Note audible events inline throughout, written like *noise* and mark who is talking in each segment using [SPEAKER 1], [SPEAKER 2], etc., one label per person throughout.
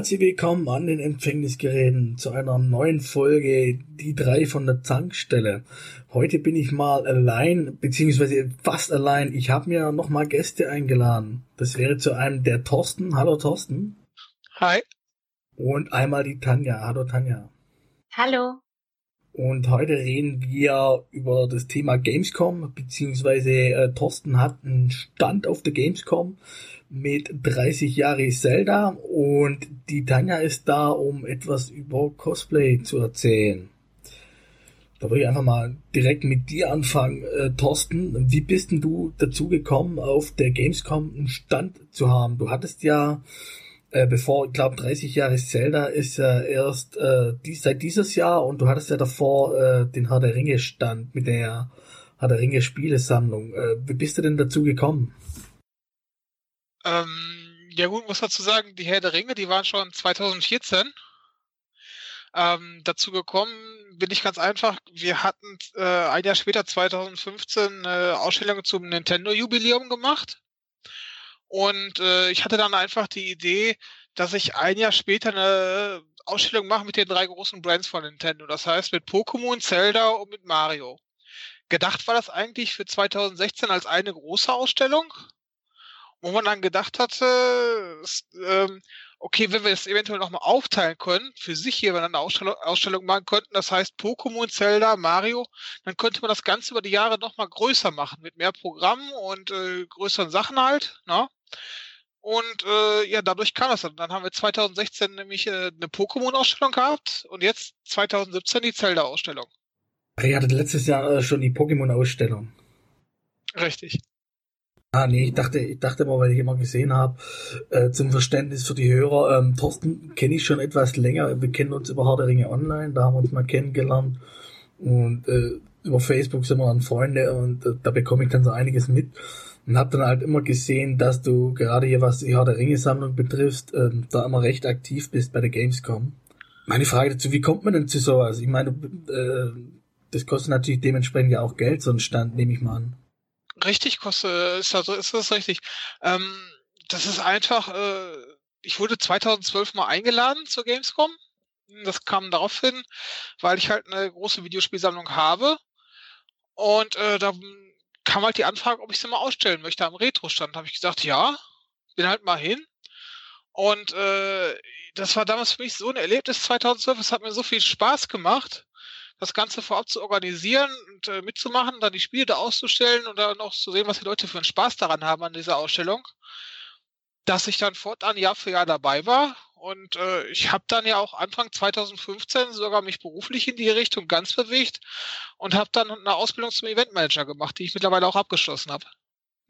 [SPEAKER 1] Herzlich willkommen an den Empfängnisgeräten zu einer neuen Folge Die drei von der Zankstelle. Heute bin ich mal allein, beziehungsweise fast allein. Ich habe mir noch mal Gäste eingeladen. Das wäre zu einem der Thorsten. Hallo Thorsten.
[SPEAKER 2] Hi.
[SPEAKER 1] Und einmal die Tanja. Hallo Tanja.
[SPEAKER 3] Hallo.
[SPEAKER 1] Und heute reden wir über das Thema Gamescom, beziehungsweise äh, Thorsten hat einen Stand auf der Gamescom mit 30 Jahre Zelda und die Tanja ist da, um etwas über Cosplay zu erzählen. Da würde ich einfach mal direkt mit dir anfangen, äh, Thorsten. Wie bist denn du dazu gekommen, auf der Gamescom einen Stand zu haben? Du hattest ja äh, bevor, ich glaube, 30 Jahre Zelda ist ja erst äh, dies, seit dieses Jahr und du hattest ja davor äh, den Herr der Ringe Stand mit der Herr der Ringe Spielesammlung. Äh, wie bist du denn dazu gekommen?
[SPEAKER 2] Ähm, ja gut, muss dazu sagen, die Herr der Ringe, die waren schon 2014. Ähm, dazu gekommen bin ich ganz einfach, wir hatten äh, ein Jahr später, 2015, eine Ausstellung zum Nintendo-Jubiläum gemacht. Und äh, ich hatte dann einfach die Idee, dass ich ein Jahr später eine Ausstellung mache mit den drei großen Brands von Nintendo. Das heißt mit Pokémon, Zelda und mit Mario. Gedacht war das eigentlich für 2016 als eine große Ausstellung, wo man dann gedacht hatte, ähm, okay, wenn wir es eventuell nochmal aufteilen können, für sich hier, wenn wir eine Ausstellung, Ausstellung machen könnten, das heißt Pokémon, Zelda, Mario, dann könnte man das Ganze über die Jahre nochmal größer machen, mit mehr Programmen und äh, größeren Sachen halt. Ne? Und äh, ja, dadurch kam es dann. Dann haben wir 2016 nämlich äh, eine Pokémon-Ausstellung gehabt und jetzt 2017 die Zelda-Ausstellung.
[SPEAKER 1] Ihr hattet letztes Jahr äh, schon die Pokémon-Ausstellung.
[SPEAKER 2] Richtig.
[SPEAKER 1] Ah, nee, ich dachte, ich dachte mal, weil ich immer gesehen habe, äh, zum Verständnis für die Hörer, ähm, Thorsten kenne ich schon etwas länger. Wir kennen uns über Harte Ringe Online, da haben wir uns mal kennengelernt. Und äh, über Facebook sind wir dann Freunde und äh, da bekomme ich dann so einiges mit. Und habe dann halt immer gesehen, dass du gerade hier, was die Harte Ringe Sammlung betrifft, ähm, da immer recht aktiv bist bei der Gamescom. Meine Frage dazu, wie kommt man denn zu sowas? Ich meine, äh, das kostet natürlich dementsprechend ja auch Geld, so ein Stand, nehme ich mal an.
[SPEAKER 2] Richtig, kostet, ist, also, ist das richtig. Ähm, das ist einfach, äh, ich wurde 2012 mal eingeladen zur Gamescom. Das kam darauf hin, weil ich halt eine große Videospielsammlung habe. Und äh, da kam halt die Anfrage, ob ich sie mal ausstellen möchte am Retro-Stand. habe ich gesagt, ja, bin halt mal hin. Und äh, das war damals für mich so ein Erlebnis 2012. Es hat mir so viel Spaß gemacht, das Ganze vorab zu organisieren und äh, mitzumachen, dann die Spiele da auszustellen und dann auch zu sehen, was die Leute für einen Spaß daran haben an dieser Ausstellung, dass ich dann fortan Jahr für Jahr dabei war. Und äh, ich habe dann ja auch Anfang 2015 sogar mich beruflich in die Richtung ganz bewegt und habe dann eine Ausbildung zum Eventmanager gemacht, die ich mittlerweile auch abgeschlossen habe.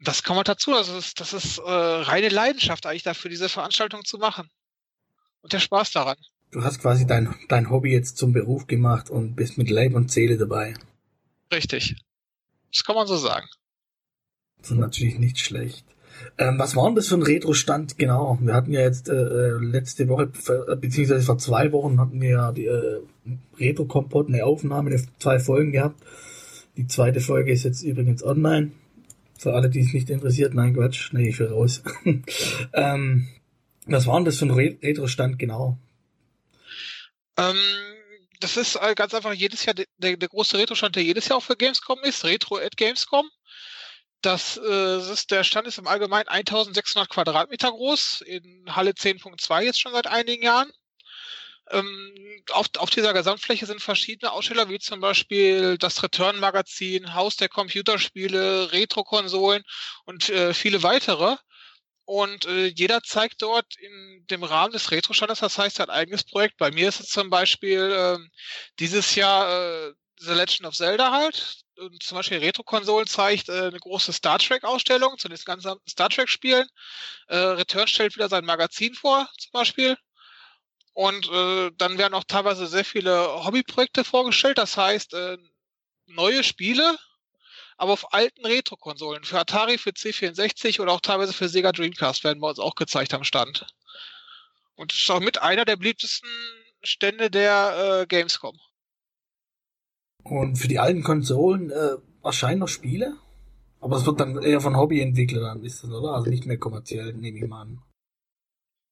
[SPEAKER 2] Das kann man dazu. Das ist, das ist äh, reine Leidenschaft eigentlich dafür, diese Veranstaltung zu machen. Und der Spaß daran.
[SPEAKER 1] Du hast quasi dein, dein Hobby jetzt zum Beruf gemacht und bist mit Leib und Seele dabei.
[SPEAKER 2] Richtig. Das kann man so sagen.
[SPEAKER 1] Das ist natürlich nicht schlecht. Ähm, was war denn das für ein Retro-Stand? Genau, wir hatten ja jetzt äh, äh letzte Woche, äh, beziehungsweise vor zwei Wochen hatten wir ja die äh, Retro-Kompott, eine Aufnahme, eine, zwei Folgen gehabt. Die zweite Folge ist jetzt übrigens online. Für alle, die es nicht interessiert, nein, Quatsch, nee, ich will raus. *laughs* ähm, was war denn das für ein Retro-Stand genau?
[SPEAKER 2] Ähm, das ist äh, ganz einfach jedes Jahr der, der große Retro-Stand, der jedes Jahr auch für Gamescom ist, Retro at Gamescom. Das, äh, das ist, der Stand ist im Allgemeinen 1600 Quadratmeter groß, in Halle 10.2 jetzt schon seit einigen Jahren. Ähm, auf, auf dieser Gesamtfläche sind verschiedene Aussteller, wie zum Beispiel das Return-Magazin, Haus der Computerspiele, Retro-Konsolen und äh, viele weitere. Und äh, jeder zeigt dort in dem Rahmen des Retro-Standes, das heißt, er hat ein eigenes Projekt. Bei mir ist es zum Beispiel äh, dieses Jahr äh, The Legend of Zelda halt. Und zum Beispiel Retro-Konsolen zeigt äh, eine große Star Trek-Ausstellung zu den ganzen Star Trek-Spielen. Äh, Return stellt wieder sein Magazin vor, zum Beispiel. Und äh, dann werden auch teilweise sehr viele Hobbyprojekte vorgestellt. Das heißt, äh, neue Spiele, aber auf alten Retro-Konsolen. Für Atari, für C64 oder auch teilweise für Sega Dreamcast werden bei uns auch gezeigt am Stand. Und ist auch mit einer der beliebtesten Stände der äh, Gamescom.
[SPEAKER 1] Und für die alten Konsolen äh, erscheinen noch Spiele? Aber es wird dann eher von Hobbyentwicklern ist das, oder? Also nicht mehr kommerziell, nehme ich mal an.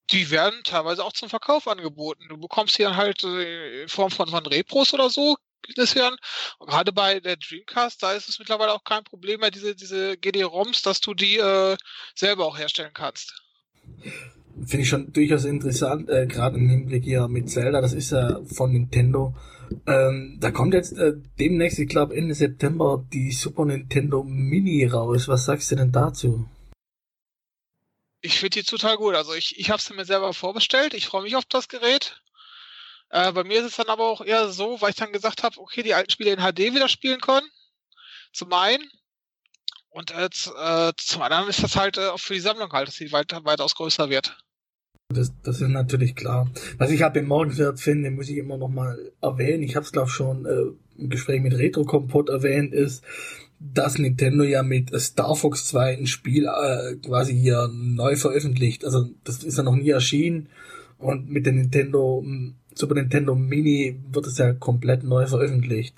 [SPEAKER 2] Die werden teilweise auch zum Verkauf angeboten. Du bekommst hier halt äh, in Form von, von Repros oder so, hören. Und gerade bei der Dreamcast, da ist es mittlerweile auch kein Problem mehr, diese, diese GD-ROMs, dass du die äh, selber auch herstellen kannst.
[SPEAKER 1] Finde ich schon durchaus interessant, äh, gerade im Hinblick hier mit Zelda, das ist ja von Nintendo. Ähm, da kommt jetzt äh, demnächst, ich glaube Ende September, die Super Nintendo Mini raus. Was sagst du denn dazu?
[SPEAKER 2] Ich finde die total gut. Also ich, ich habe sie mir selber vorbestellt. Ich freue mich auf das Gerät. Äh, bei mir ist es dann aber auch eher so, weil ich dann gesagt habe, okay, die alten Spiele in HD wieder spielen können. Zum einen. Und äh, äh, zum anderen ist das halt äh, auch für die Sammlung halt, dass sie weiter, weitaus größer wird.
[SPEAKER 1] Das, das ist natürlich klar. Was ich halt bemerkenswert finde, muss ich immer noch mal erwähnen. Ich habe es glaube schon äh, im Gespräch mit Retro Kompott erwähnt, ist, dass Nintendo ja mit Star Fox 2 ein Spiel äh, quasi hier neu veröffentlicht. Also das ist ja noch nie erschienen und mit der Nintendo Super Nintendo Mini wird es ja komplett neu veröffentlicht.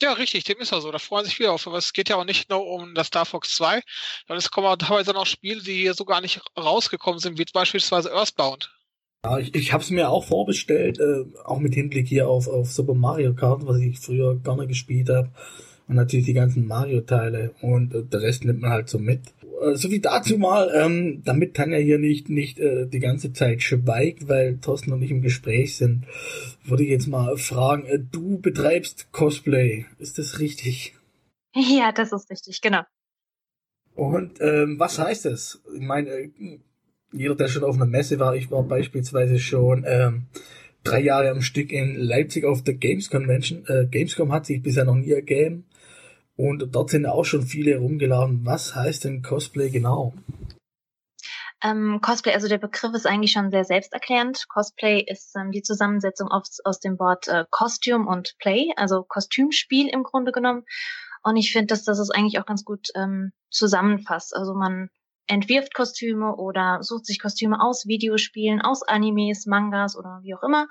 [SPEAKER 2] Ja, richtig, dem ist ja so. Da freuen sich viele auf. Aber es geht ja auch nicht nur um das Star Fox 2, sondern es kommen auch teilweise noch Spiele, die hier so gar nicht rausgekommen sind, wie beispielsweise Earthbound.
[SPEAKER 1] Ja, ich, ich habe es mir auch vorbestellt, äh, auch mit Hinblick hier auf, auf Super Mario Kart, was ich früher gerne gespielt habe. Und natürlich die ganzen Mario-Teile und äh, der Rest nimmt man halt so mit. Äh, so wie dazu mal, ähm, damit Tanja hier nicht, nicht äh, die ganze Zeit schweigt, weil Thorsten und ich im Gespräch sind, würde ich jetzt mal fragen, äh, du betreibst Cosplay, ist das richtig?
[SPEAKER 3] Ja, das ist richtig, genau.
[SPEAKER 1] Und ähm, was heißt das? Ich meine, äh, jeder, der schon auf einer Messe war, ich war beispielsweise schon ähm, drei Jahre am Stück in Leipzig auf der Games Convention. Äh, Gamescom hat sich bisher noch nie ergeben. Und dort sind auch schon viele rumgeladen. Was heißt denn Cosplay genau?
[SPEAKER 3] Ähm, Cosplay, also der Begriff ist eigentlich schon sehr selbsterklärend. Cosplay ist ähm, die Zusammensetzung aus, aus dem Wort äh, Costume und Play, also Kostümspiel im Grunde genommen. Und ich finde, dass das es eigentlich auch ganz gut ähm, zusammenfasst. Also man entwirft Kostüme oder sucht sich Kostüme aus Videospielen, aus Animes, Mangas oder wie auch immer,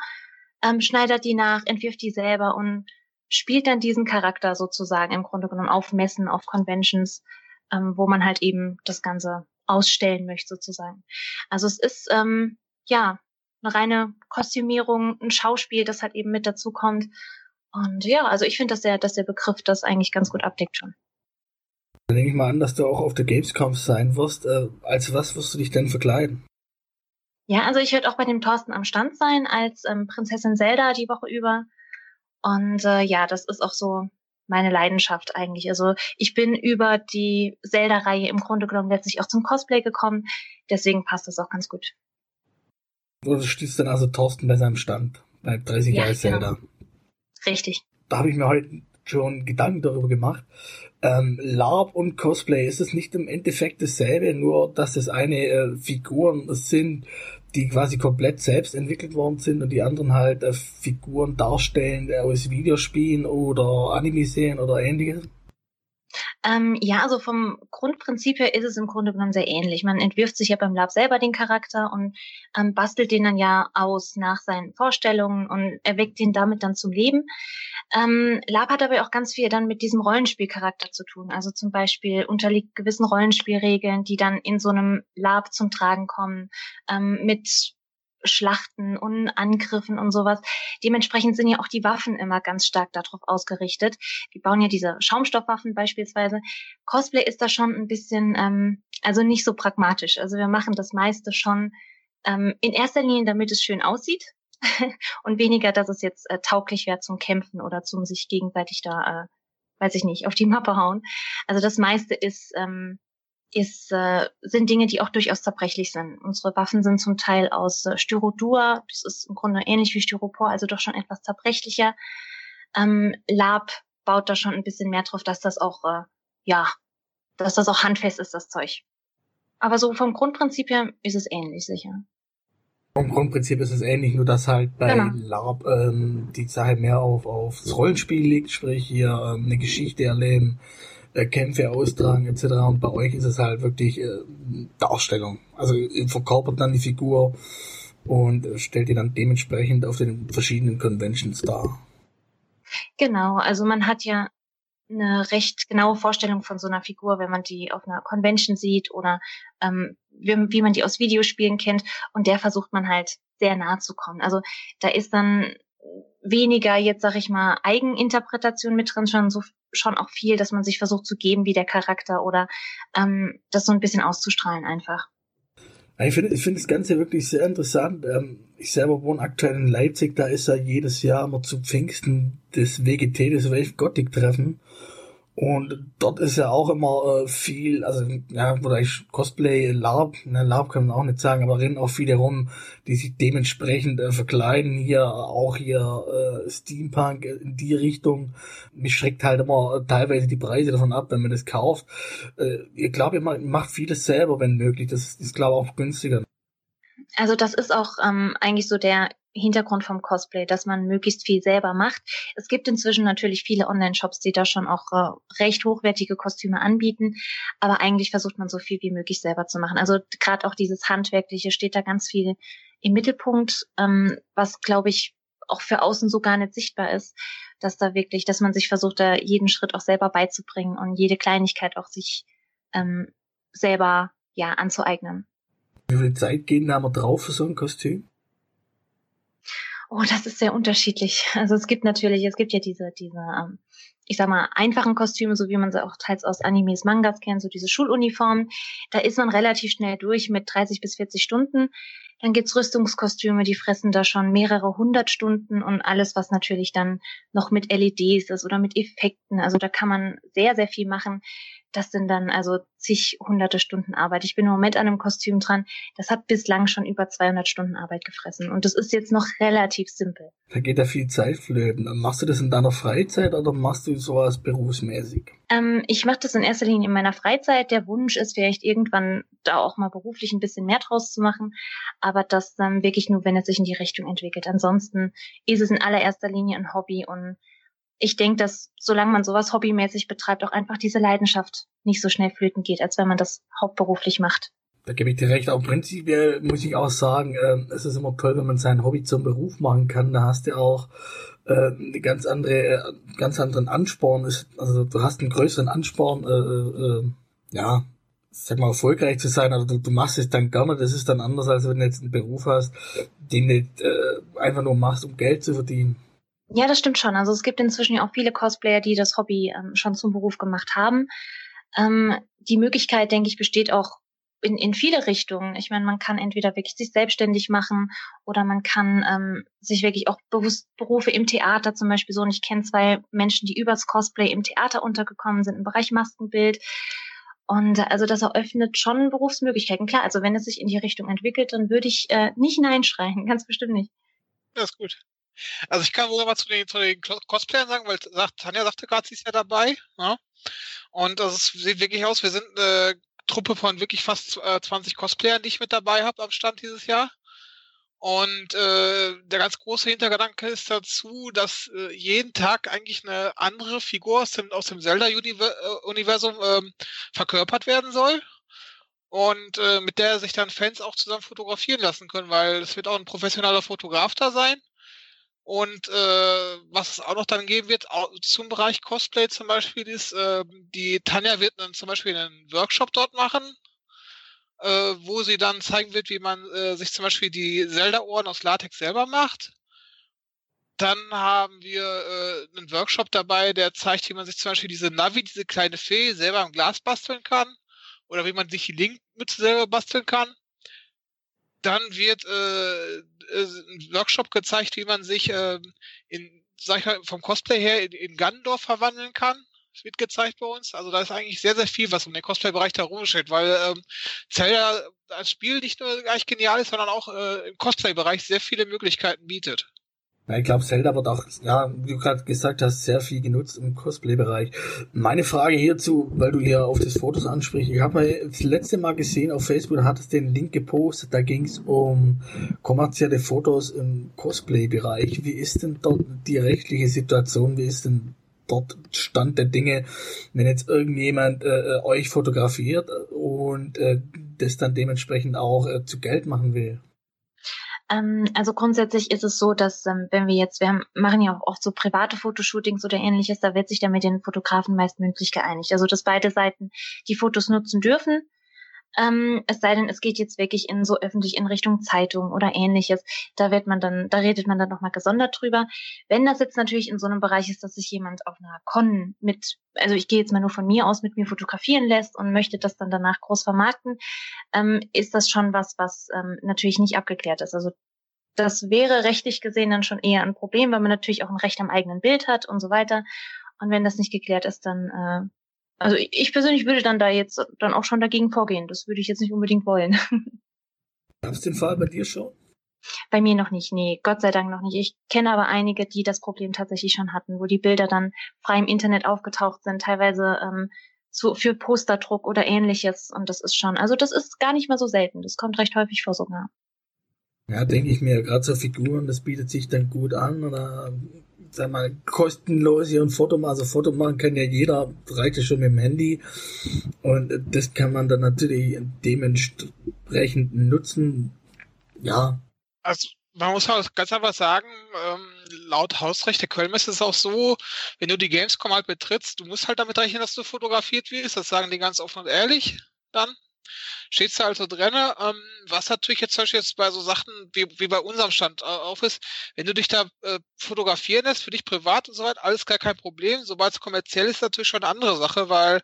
[SPEAKER 3] ähm, schneidert die nach, entwirft die selber und spielt dann diesen Charakter sozusagen im Grunde genommen auf Messen, auf Conventions, ähm, wo man halt eben das Ganze ausstellen möchte sozusagen. Also es ist ähm, ja eine reine Kostümierung, ein Schauspiel, das halt eben mit dazu kommt. Und ja, also ich finde, dass der, dass der Begriff das eigentlich ganz gut abdeckt schon.
[SPEAKER 1] Dann nehme ich mal an, dass du auch auf der Gamescom sein wirst. Äh, als was wirst du dich denn verkleiden?
[SPEAKER 3] Ja, also ich werde auch bei dem Thorsten am Stand sein als ähm, Prinzessin Zelda die Woche über. Und äh, ja, das ist auch so meine Leidenschaft eigentlich. Also ich bin über die Zelda-Reihe im Grunde genommen letztlich auch zum Cosplay gekommen. Deswegen passt das auch ganz gut.
[SPEAKER 1] Du stehst dann also Thorsten bei seinem Stand, bei 30 ja, Jahre Zelda. Genau.
[SPEAKER 3] Richtig.
[SPEAKER 1] Da habe ich mir heute schon Gedanken darüber gemacht. Ähm, LARP und Cosplay, ist es nicht im Endeffekt dasselbe, nur dass das eine äh, Figuren sind, die quasi komplett selbst entwickelt worden sind und die anderen halt äh, Figuren darstellen aus Videospielen oder Anime-Serien oder ähnliches?
[SPEAKER 3] Ähm, ja, also vom Grundprinzip her ist es im Grunde genommen sehr ähnlich. Man entwirft sich ja beim Lab selber den Charakter und ähm, bastelt den dann ja aus nach seinen Vorstellungen und erweckt ihn damit dann zum Leben. Ähm, Lab hat aber auch ganz viel dann mit diesem Rollenspielcharakter zu tun. Also zum Beispiel unterliegt gewissen Rollenspielregeln, die dann in so einem Lab zum Tragen kommen, ähm, mit Schlachten und Angriffen und sowas. Dementsprechend sind ja auch die Waffen immer ganz stark darauf ausgerichtet. Die bauen ja diese Schaumstoffwaffen beispielsweise. Cosplay ist da schon ein bisschen, ähm, also nicht so pragmatisch. Also wir machen das meiste schon ähm, in erster Linie, damit es schön aussieht *laughs* und weniger, dass es jetzt äh, tauglich wäre zum Kämpfen oder zum sich gegenseitig da, äh, weiß ich nicht, auf die Mappe hauen. Also das meiste ist ähm, ist, äh, sind Dinge, die auch durchaus zerbrechlich sind. Unsere Waffen sind zum Teil aus äh, Styrodur, das ist im Grunde ähnlich wie Styropor, also doch schon etwas zerbrechlicher. Ähm, Lab baut da schon ein bisschen mehr drauf, dass das auch, äh, ja, dass das auch handfest ist, das Zeug. Aber so vom Grundprinzip her ist es ähnlich, sicher.
[SPEAKER 1] Vom Grundprinzip ist es ähnlich, nur dass halt bei genau. LARP ähm, die Sache mehr auf aufs Rollenspiel liegt, sprich hier ähm, eine Geschichte erleben, äh, Kämpfe austragen etc. Und bei euch ist es halt wirklich äh, Darstellung. Also ihr verkörpert dann die Figur und äh, stellt die dann dementsprechend auf den verschiedenen Conventions dar.
[SPEAKER 3] Genau, also man hat ja eine recht genaue Vorstellung von so einer Figur, wenn man die auf einer Convention sieht oder ähm, wie, wie man die aus Videospielen kennt. Und der versucht man halt sehr nahe zu kommen. Also da ist dann weniger jetzt, sag ich mal, Eigeninterpretation mit drin, schon so schon auch viel, dass man sich versucht zu geben wie der Charakter oder ähm, das so ein bisschen auszustrahlen einfach.
[SPEAKER 1] Ich finde ich finde das Ganze wirklich sehr interessant. Ähm, ich selber wohne aktuell in Leipzig, da ist ja jedes Jahr immer zu Pfingsten das WGT, das Wave Gothic Treffen. Und dort ist ja auch immer äh, viel, also ja, oder ich Cosplay, LARP, ne, LARP kann man auch nicht sagen, aber rennen auch viele rum, die sich dementsprechend äh, verkleiden. Hier auch hier äh, Steampunk in die Richtung. Mich schreckt halt immer teilweise die Preise davon ab, wenn man das kauft. Äh, ich glaube, ihr macht vieles selber, wenn möglich. Das ist, glaube ich, auch günstiger.
[SPEAKER 3] Also das ist auch ähm, eigentlich so der Hintergrund vom Cosplay, dass man möglichst viel selber macht. Es gibt inzwischen natürlich viele Online-Shops, die da schon auch äh, recht hochwertige Kostüme anbieten, aber eigentlich versucht man so viel wie möglich selber zu machen. Also gerade auch dieses Handwerkliche steht da ganz viel im Mittelpunkt, ähm, was glaube ich auch für außen so gar nicht sichtbar ist, dass da wirklich, dass man sich versucht, da jeden Schritt auch selber beizubringen und jede Kleinigkeit auch sich ähm, selber ja anzueignen.
[SPEAKER 1] Wie viel Zeit gehen da mal drauf für so ein Kostüm?
[SPEAKER 3] Oh, das ist sehr unterschiedlich. Also es gibt natürlich, es gibt ja diese, diese, ähm, ich sag mal, einfachen Kostüme, so wie man sie auch teils aus Animes, Mangas kennt, so diese Schuluniformen. Da ist man relativ schnell durch mit 30 bis 40 Stunden. Dann gibt's Rüstungskostüme, die fressen da schon mehrere hundert Stunden und alles, was natürlich dann noch mit LEDs ist oder mit Effekten. Also da kann man sehr, sehr viel machen. Das sind dann also zig hunderte Stunden Arbeit. Ich bin im Moment an einem Kostüm dran. Das hat bislang schon über 200 Stunden Arbeit gefressen. Und das ist jetzt noch relativ simpel.
[SPEAKER 1] Da geht ja viel Zeit flöten. Machst du das in deiner Freizeit oder machst du sowas berufsmäßig?
[SPEAKER 3] Ähm, ich mache das in erster Linie in meiner Freizeit. Der Wunsch ist vielleicht irgendwann da auch mal beruflich ein bisschen mehr draus zu machen. Aber das dann wirklich nur, wenn es sich in die Richtung entwickelt. Ansonsten ist es in allererster Linie ein Hobby und ich denke, dass solange man sowas hobbymäßig betreibt, auch einfach diese Leidenschaft nicht so schnell flöten geht, als wenn man das hauptberuflich macht.
[SPEAKER 1] Da gebe ich dir recht. Auch prinzipiell muss ich auch sagen, äh, es ist immer toll, wenn man sein Hobby zum Beruf machen kann. Da hast du auch eine ganz andere, äh, ganz anderen Ansporn. Ist, also du hast einen größeren Ansporn, äh, äh, äh, ja, sag mal, erfolgreich zu sein, aber du, du machst es dann gerne. Das ist dann anders, als wenn du jetzt einen Beruf hast, den du äh, einfach nur machst, um Geld zu verdienen.
[SPEAKER 3] Ja, das stimmt schon. Also es gibt inzwischen ja auch viele Cosplayer, die das Hobby ähm, schon zum Beruf gemacht haben. Ähm, die Möglichkeit, denke ich, besteht auch in, in viele Richtungen. Ich meine, man kann entweder wirklich sich selbstständig machen oder man kann ähm, sich wirklich auch bewusst Berufe im Theater zum Beispiel so. Und ich kenne zwei Menschen, die übers Cosplay im Theater untergekommen sind, im Bereich Maskenbild. Und also das eröffnet schon Berufsmöglichkeiten. Klar, also wenn es sich in die Richtung entwickelt, dann würde ich äh, nicht Nein schreien, *laughs* ganz bestimmt nicht.
[SPEAKER 2] Das ist gut. Also ich kann wohl mal zu den, zu den Cosplayern sagen, weil Tanja sagte gerade, sie ist ja dabei. Ja? Ne? Und das sieht wirklich aus, wir sind eine Truppe von wirklich fast äh, 20 Cosplayern, die ich mit dabei habe am Stand dieses Jahr. Und äh, der ganz große Hintergedanke ist dazu, dass äh, jeden Tag eigentlich eine andere Figur aus dem, aus dem Zelda-Universum äh, verkörpert werden soll. Und äh, mit der sich dann Fans auch zusammen fotografieren lassen können, weil es wird auch ein professioneller Fotograf da sein. Und äh, was es auch noch dann geben wird, zum Bereich Cosplay zum Beispiel, ist, äh, die Tanja wird dann zum Beispiel einen Workshop dort machen, äh, wo sie dann zeigen wird, wie man äh, sich zum Beispiel die Zelda-Ohren aus Latex selber macht. Dann haben wir äh, einen Workshop dabei, der zeigt, wie man sich zum Beispiel diese Navi, diese kleine Fee, selber im Glas basteln kann. Oder wie man sich die Link-Mütze selber basteln kann. Dann wird äh, äh, Workshop gezeigt, wie man sich äh, in, sag ich mal, vom Cosplay her in, in Gandorf verwandeln kann. Das wird gezeigt bei uns. Also da ist eigentlich sehr, sehr viel, was um den Cosplay-Bereich da rumsteht, weil ähm, Zelda als Spiel nicht nur eigentlich genial ist, sondern auch äh, im Cosplay-Bereich sehr viele Möglichkeiten bietet.
[SPEAKER 1] Ja, ich glaube, Zelda wird auch, ja, wie du gerade gesagt hast, sehr viel genutzt im Cosplay-Bereich. Meine Frage hierzu, weil du hier auf das Fotos ansprichst, ich habe das letzte Mal gesehen auf Facebook, da hattest den Link gepostet, da ging es um kommerzielle Fotos im Cosplay-Bereich. Wie ist denn dort die rechtliche Situation? Wie ist denn dort Stand der Dinge, wenn jetzt irgendjemand äh, euch fotografiert und äh, das dann dementsprechend auch äh, zu Geld machen will?
[SPEAKER 3] Ähm, also grundsätzlich ist es so, dass ähm, wenn wir jetzt, wir haben, machen ja auch oft so private Fotoshootings oder ähnliches, da wird sich dann mit den Fotografen meist mündlich geeinigt. Also dass beide Seiten die Fotos nutzen dürfen. Ähm, es sei denn, es geht jetzt wirklich in so öffentlich in Richtung Zeitung oder ähnliches. Da wird man dann, da redet man dann nochmal gesondert drüber. Wenn das jetzt natürlich in so einem Bereich ist, dass sich jemand auf einer Con mit, also ich gehe jetzt mal nur von mir aus, mit mir fotografieren lässt und möchte das dann danach groß vermarkten, ähm, ist das schon was, was ähm, natürlich nicht abgeklärt ist. Also das wäre rechtlich gesehen dann schon eher ein Problem, weil man natürlich auch ein Recht am eigenen Bild hat und so weiter. Und wenn das nicht geklärt ist, dann äh, also ich persönlich würde dann da jetzt dann auch schon dagegen vorgehen. Das würde ich jetzt nicht unbedingt wollen. *laughs*
[SPEAKER 1] Gab es den Fall bei dir schon?
[SPEAKER 3] Bei mir noch nicht, nee, Gott sei Dank noch nicht. Ich kenne aber einige, die das Problem tatsächlich schon hatten, wo die Bilder dann frei im Internet aufgetaucht sind, teilweise ähm, zu, für Posterdruck oder ähnliches. Und das ist schon, also das ist gar nicht mal so selten. Das kommt recht häufig vor sogar.
[SPEAKER 1] Ja, denke ich mir, gerade so Figuren, das bietet sich dann gut an oder sag mal, kostenlos hier ein Foto machen. Also Foto machen kann ja jeder, reicht ja schon mit dem Handy. Und das kann man dann natürlich dementsprechend nutzen. Ja.
[SPEAKER 2] Also man muss halt ganz einfach sagen, ähm, laut Hausrecht der Kölnmesse ist es auch so, wenn du die Gamescom halt betrittst, du musst halt damit rechnen, dass du fotografiert wirst. Das sagen die ganz offen und ehrlich dann steht da also drin, ähm, was natürlich jetzt zum Beispiel jetzt bei so Sachen wie, wie bei unserem Stand auf ist, wenn du dich da äh, fotografieren lässt, für dich privat und so weiter, alles gar kein Problem. Sobald es kommerziell ist, natürlich schon eine andere Sache, weil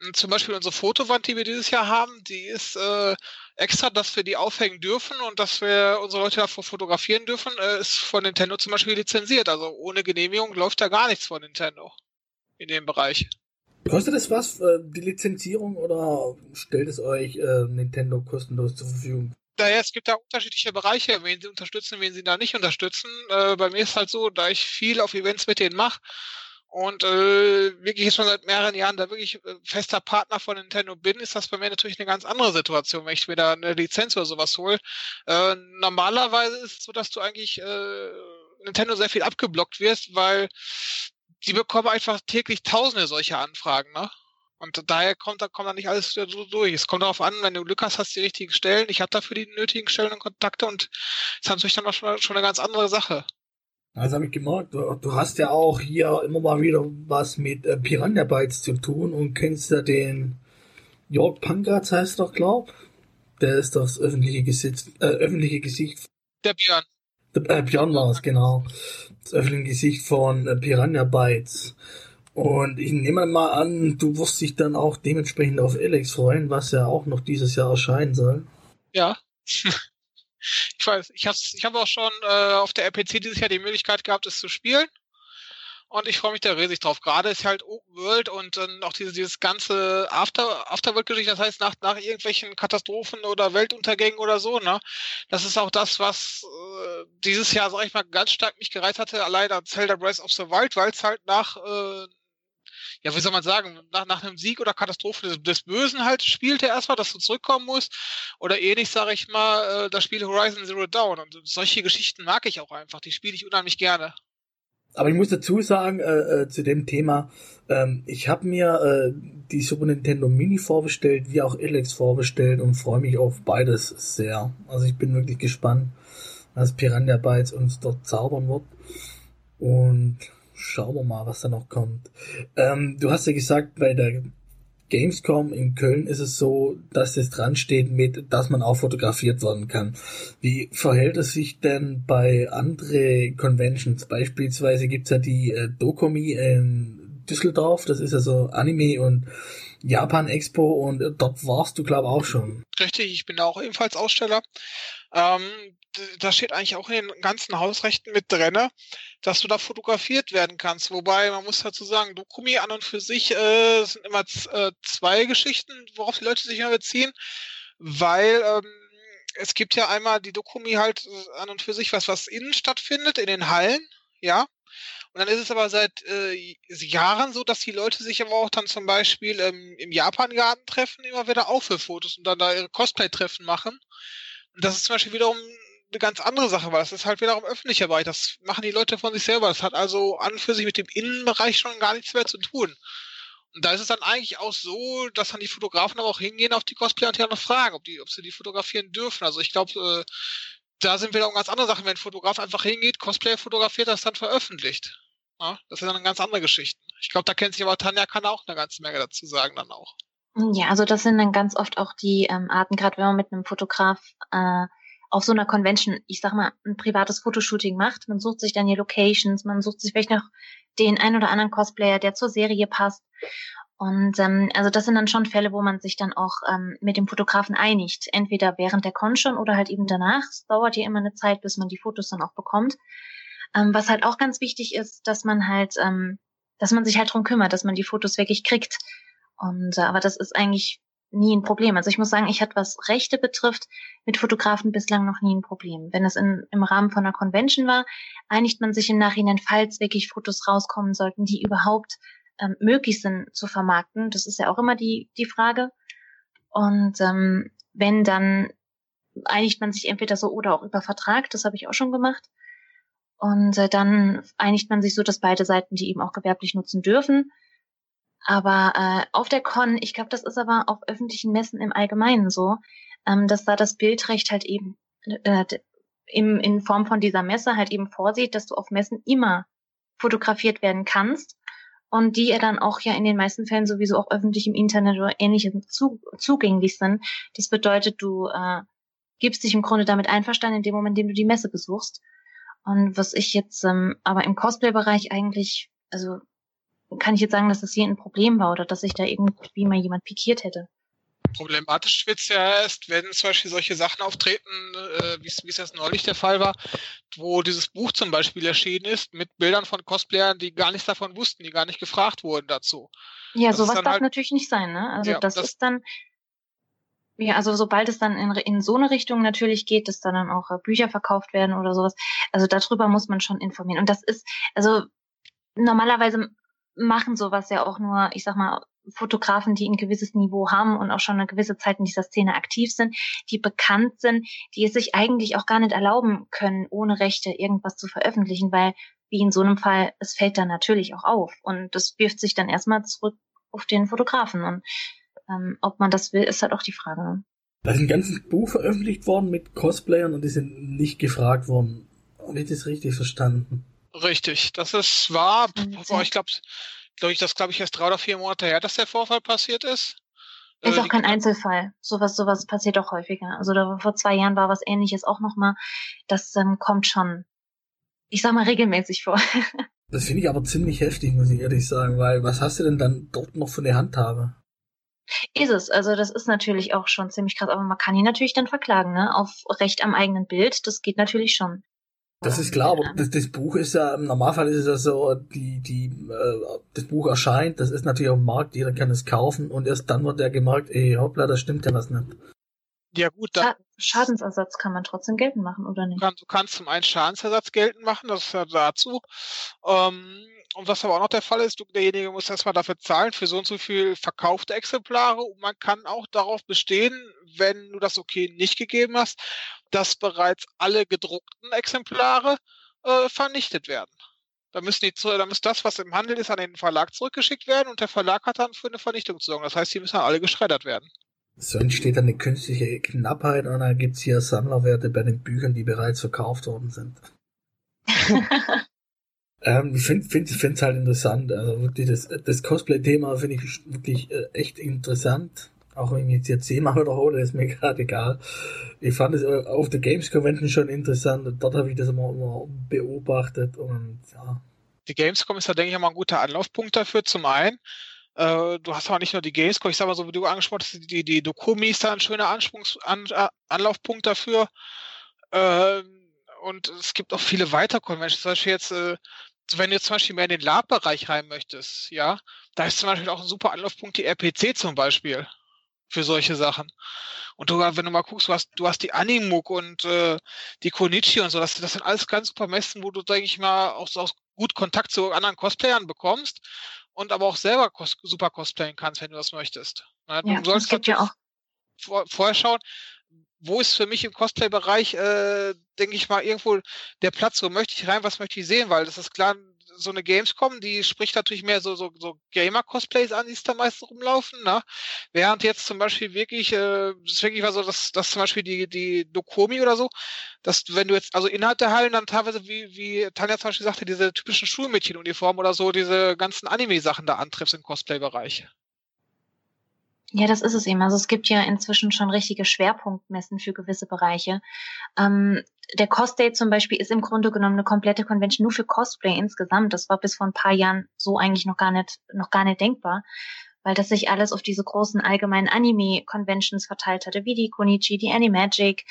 [SPEAKER 2] mh, zum Beispiel unsere Fotowand, die wir dieses Jahr haben, die ist äh, extra, dass wir die aufhängen dürfen und dass wir unsere Leute davor fotografieren dürfen, äh, ist von Nintendo zum Beispiel lizenziert. Also ohne Genehmigung läuft da gar nichts von Nintendo in dem Bereich.
[SPEAKER 1] Kostet es was, äh, die Lizenzierung, oder stellt es euch äh, Nintendo kostenlos zur Verfügung?
[SPEAKER 2] Naja, es gibt da unterschiedliche Bereiche, wen sie unterstützen, wen sie da nicht unterstützen. Äh, bei mir ist halt so, da ich viel auf Events mit denen mache und äh, wirklich schon seit mehreren Jahren da wirklich äh, fester Partner von Nintendo bin, ist das bei mir natürlich eine ganz andere Situation, wenn ich mir da eine Lizenz oder sowas hole. Äh, normalerweise ist es so, dass du eigentlich äh, Nintendo sehr viel abgeblockt wirst, weil die bekommen einfach täglich tausende solcher Anfragen, ne? Und daher kommt, da kommt da nicht alles so durch. Es kommt darauf an, wenn du Glück hast, hast du die richtigen Stellen. Ich habe dafür die nötigen Stellen und Kontakte und das ist natürlich dann auch schon, schon eine ganz andere Sache.
[SPEAKER 1] Also habe ich gemerkt, du, du, hast ja auch hier immer mal wieder was mit äh, Piranha Bytes zu tun und kennst ja den Jörg Pankratz heißt doch, glaub. Der ist das öffentliche Gesicht, äh, öffentliche Gesicht.
[SPEAKER 2] Der Björn.
[SPEAKER 1] Äh, Björn war es, genau. Das öffentliche Gesicht von äh, Piranha Bytes. Und ich nehme mal an, du wirst dich dann auch dementsprechend auf Alex freuen, was ja auch noch dieses Jahr erscheinen soll.
[SPEAKER 2] Ja. *laughs* ich weiß, ich habe ich hab auch schon äh, auf der RPC dieses Jahr die Möglichkeit gehabt, es zu spielen. Und ich freue mich da riesig drauf. Gerade ist halt Open World und dann auch dieses, dieses ganze After, Afterworld-Geschichte, das heißt nach, nach irgendwelchen Katastrophen oder Weltuntergängen oder so, ne? Das ist auch das, was äh, dieses Jahr, sag ich mal, ganz stark mich gereizt hatte, allein an Zelda Breath of the Wild, weil es halt nach, äh, ja, wie soll man sagen, nach, nach einem Sieg oder Katastrophe des, des Bösen halt spielte erstmal, dass du zurückkommen musst. Oder ähnlich, sage ich mal, äh, das Spiel Horizon Zero Dawn. Und solche Geschichten mag ich auch einfach. Die spiele ich unheimlich gerne.
[SPEAKER 1] Aber ich muss dazu sagen, äh, äh, zu dem Thema, ähm, ich habe mir äh, die Super Nintendo Mini vorbestellt, wie auch Alex vorbestellt und freue mich auf beides sehr. Also ich bin wirklich gespannt, was Piranha Bytes uns dort zaubern wird. Und schauen wir mal, was da noch kommt. Ähm, du hast ja gesagt, bei der Gamescom in Köln ist es so, dass es dran steht mit, dass man auch fotografiert werden kann. Wie verhält es sich denn bei andere Conventions? Beispielsweise gibt's ja die äh, Dokomi in Düsseldorf, das ist ja so Anime und Japan Expo und dort warst du, glaube auch schon.
[SPEAKER 2] Richtig, ich bin auch ebenfalls Aussteller. Ähm, da steht eigentlich auch in den ganzen Hausrechten mit drinne, dass du da fotografiert werden kannst. Wobei man muss dazu sagen, Dokumi an und für sich äh, sind immer äh, zwei Geschichten, worauf die Leute sich immer beziehen, weil ähm, es gibt ja einmal die Dokumi halt äh, an und für sich was, was innen stattfindet, in den Hallen, ja. Und dann ist es aber seit äh, Jahren so, dass die Leute sich aber auch dann zum Beispiel ähm, im Japan-Garten treffen, immer wieder auch für Fotos und dann da ihre Cosplay-Treffen machen. Und das ist zum Beispiel wiederum eine ganz andere Sache, weil das ist halt wiederum öffentlicher Bereich. Das machen die Leute von sich selber. Das hat also an und für sich mit dem Innenbereich schon gar nichts mehr zu tun. Und da ist es dann eigentlich auch so, dass dann die Fotografen aber auch hingehen auf die Cosplayer und ja noch fragen, ob die, ob sie die fotografieren dürfen. Also ich glaube, äh, da sind wir auch ganz andere Sachen. Wenn ein Fotograf einfach hingeht, Cosplay fotografiert, das dann veröffentlicht. Ja, das sind dann ganz andere Geschichten. Ich glaube, da kennt sich aber Tanja kann auch eine ganze Menge dazu sagen dann auch.
[SPEAKER 3] Ja, also das sind dann ganz oft auch die ähm, Arten, gerade wenn man mit einem Fotograf äh, auf so einer Convention, ich sag mal, ein privates Fotoshooting macht. Man sucht sich dann die Locations, man sucht sich vielleicht noch den ein oder anderen Cosplayer, der zur Serie passt. Und ähm, also das sind dann schon Fälle, wo man sich dann auch ähm, mit dem Fotografen einigt. Entweder während der Con schon oder halt eben danach. Es dauert ja immer eine Zeit, bis man die Fotos dann auch bekommt. Ähm, was halt auch ganz wichtig ist, dass man halt, ähm, dass man sich halt drum kümmert, dass man die Fotos wirklich kriegt. Und äh, aber das ist eigentlich nie ein Problem. Also ich muss sagen, ich hatte, was Rechte betrifft, mit Fotografen bislang noch nie ein Problem. Wenn es in, im Rahmen von einer Convention war, einigt man sich im Nachhinein, falls wirklich Fotos rauskommen sollten, die überhaupt ähm, möglich sind zu vermarkten. Das ist ja auch immer die, die Frage. Und ähm, wenn dann einigt man sich entweder so oder auch über Vertrag, das habe ich auch schon gemacht. Und äh, dann einigt man sich so, dass beide Seiten die eben auch gewerblich nutzen dürfen. Aber äh, auf der Con, ich glaube, das ist aber auf öffentlichen Messen im Allgemeinen so, ähm, dass da das Bildrecht halt eben äh, im, in Form von dieser Messe halt eben vorsieht, dass du auf Messen immer fotografiert werden kannst und die ja dann auch ja in den meisten Fällen sowieso auch öffentlich im Internet oder ähnlichem zu, zugänglich sind. Das bedeutet, du äh, gibst dich im Grunde damit einverstanden in dem Moment, in dem du die Messe besuchst. Und was ich jetzt ähm, aber im Cosplay-Bereich eigentlich, also kann ich jetzt sagen, dass das hier ein Problem war oder dass sich da irgendwie mal jemand pikiert hätte.
[SPEAKER 2] Problematisch wird es ja erst, wenn zum Beispiel solche Sachen auftreten, äh, wie es jetzt neulich der Fall war, wo dieses Buch zum Beispiel erschienen ist, mit Bildern von Cosplayern, die gar nichts davon wussten, die gar nicht gefragt wurden dazu.
[SPEAKER 3] Ja, das sowas darf halt, natürlich nicht sein, ne? Also ja, das, das, ist dann, ja, also sobald es dann in, in so eine Richtung natürlich geht, dass dann auch äh, Bücher verkauft werden oder sowas, also darüber muss man schon informieren. Und das ist, also normalerweise machen sowas ja auch nur, ich sag mal, Fotografen, die ein gewisses Niveau haben und auch schon eine gewisse Zeit in dieser Szene aktiv sind, die bekannt sind, die es sich eigentlich auch gar nicht erlauben können, ohne Rechte irgendwas zu veröffentlichen, weil wie in so einem Fall, es fällt dann natürlich auch auf und das wirft sich dann erstmal zurück auf den Fotografen und ähm, ob man das will, ist halt auch die Frage.
[SPEAKER 1] Da ist ein ganzes Buch veröffentlicht worden mit Cosplayern und die sind nicht gefragt worden. Habe ich das richtig verstanden?
[SPEAKER 2] Richtig, das ist wahr. Boah, ich glaube, glaub ich, das glaube ich erst drei oder vier Monate her, dass der Vorfall passiert ist.
[SPEAKER 3] Ist äh, auch kein Einzelfall. Sowas, sowas passiert auch häufiger. Also da, vor zwei Jahren war was ähnliches auch nochmal. Das ähm, kommt schon, ich sag mal, regelmäßig vor. *laughs*
[SPEAKER 1] das finde ich aber ziemlich heftig, muss ich ehrlich sagen, weil was hast du denn dann dort noch für eine Handhabe?
[SPEAKER 3] Ist es. Also das ist natürlich auch schon ziemlich krass, aber man kann ihn natürlich dann verklagen, ne? Auf Recht am eigenen Bild. Das geht natürlich schon.
[SPEAKER 1] Das ist klar, aber das, das, Buch ist ja, im Normalfall ist es ja so, die, die, äh, das Buch erscheint, das ist natürlich auf dem Markt, jeder kann es kaufen und erst dann wird ja gemerkt, ey, hoppla, da stimmt ja was nicht.
[SPEAKER 2] Ja gut, dann,
[SPEAKER 3] Schadensersatz kann man trotzdem geltend machen, oder nicht?
[SPEAKER 2] Du kannst zum einen Schadensersatz geltend machen, das ist ja dazu. Ähm, und was aber auch noch der Fall ist, du, derjenige muss erstmal dafür zahlen für so und so viel verkaufte Exemplare und man kann auch darauf bestehen, wenn du das okay nicht gegeben hast, dass bereits alle gedruckten Exemplare äh, vernichtet werden. Da müssen die, da muss das, was im Handel ist, an den Verlag zurückgeschickt werden und der Verlag hat dann für eine Vernichtung zu sorgen. Das heißt, die müssen alle geschreddert werden.
[SPEAKER 1] So entsteht dann eine künstliche Knappheit und dann gibt's hier Sammlerwerte bei den Büchern, die bereits verkauft worden sind. *laughs* ähm, ich finde find, es halt interessant. Also wirklich das, das Cosplay-Thema finde ich wirklich äh, echt interessant. Auch wenn ich jetzt hier zehnmal wiederhole, ist mir *laughs* gerade egal. Ich fand es äh, auf der Games Convention schon interessant. Dort habe ich das immer, immer beobachtet und ja.
[SPEAKER 2] Die Gamescom ist da, denke ich, immer ein guter Anlaufpunkt dafür. Zum einen, äh, du hast aber nicht nur die Gamescom, ich sag mal so, wie du angesprochen hast, die, die Dokumi ist da ein schöner Ansprungs an, äh, Anlaufpunkt dafür. Äh, und es gibt auch viele weitere Conventions, zum Beispiel jetzt, äh, wenn du zum Beispiel mehr in den Lab-Bereich rein möchtest, ja, da ist zum Beispiel auch ein super Anlaufpunkt die RPC zum Beispiel für solche Sachen. Und du, wenn du mal guckst, du hast, du hast die Animuk und äh, die Konichi und so, das, das sind alles ganz super Messen, wo du, denke ich mal, auch, auch gut Kontakt zu anderen Cosplayern bekommst und aber auch selber cos super cosplayen kannst, wenn du das möchtest.
[SPEAKER 3] Ja, du sollst gibt ja auch
[SPEAKER 2] vor, vorher schauen, wo ist für mich im Cosplay-Bereich, äh, denke ich mal, irgendwo der Platz, wo möchte ich rein, was möchte ich sehen, weil das ist klar, so eine Gamescom, die spricht natürlich mehr so, so, so Gamer-Cosplays an, die da meistens rumlaufen, ne? Während jetzt zum Beispiel wirklich, äh, ist wirklich mal so, dass, dass zum Beispiel die, die Dokomi oder so, dass wenn du jetzt, also innerhalb der Hallen dann teilweise, wie, wie Tanja zum Beispiel sagte, diese typischen Schulmädchenuniformen oder so, diese ganzen Anime-Sachen da antriffst im Cosplay-Bereich.
[SPEAKER 3] Ja, das ist es eben. Also es gibt ja inzwischen schon richtige Schwerpunktmessen für gewisse Bereiche. Ähm, der Cosplay zum Beispiel ist im Grunde genommen eine komplette Convention nur für Cosplay insgesamt. Das war bis vor ein paar Jahren so eigentlich noch gar nicht, noch gar nicht denkbar, weil das sich alles auf diese großen allgemeinen Anime-Conventions verteilt hatte, wie die Konichi, die Animagic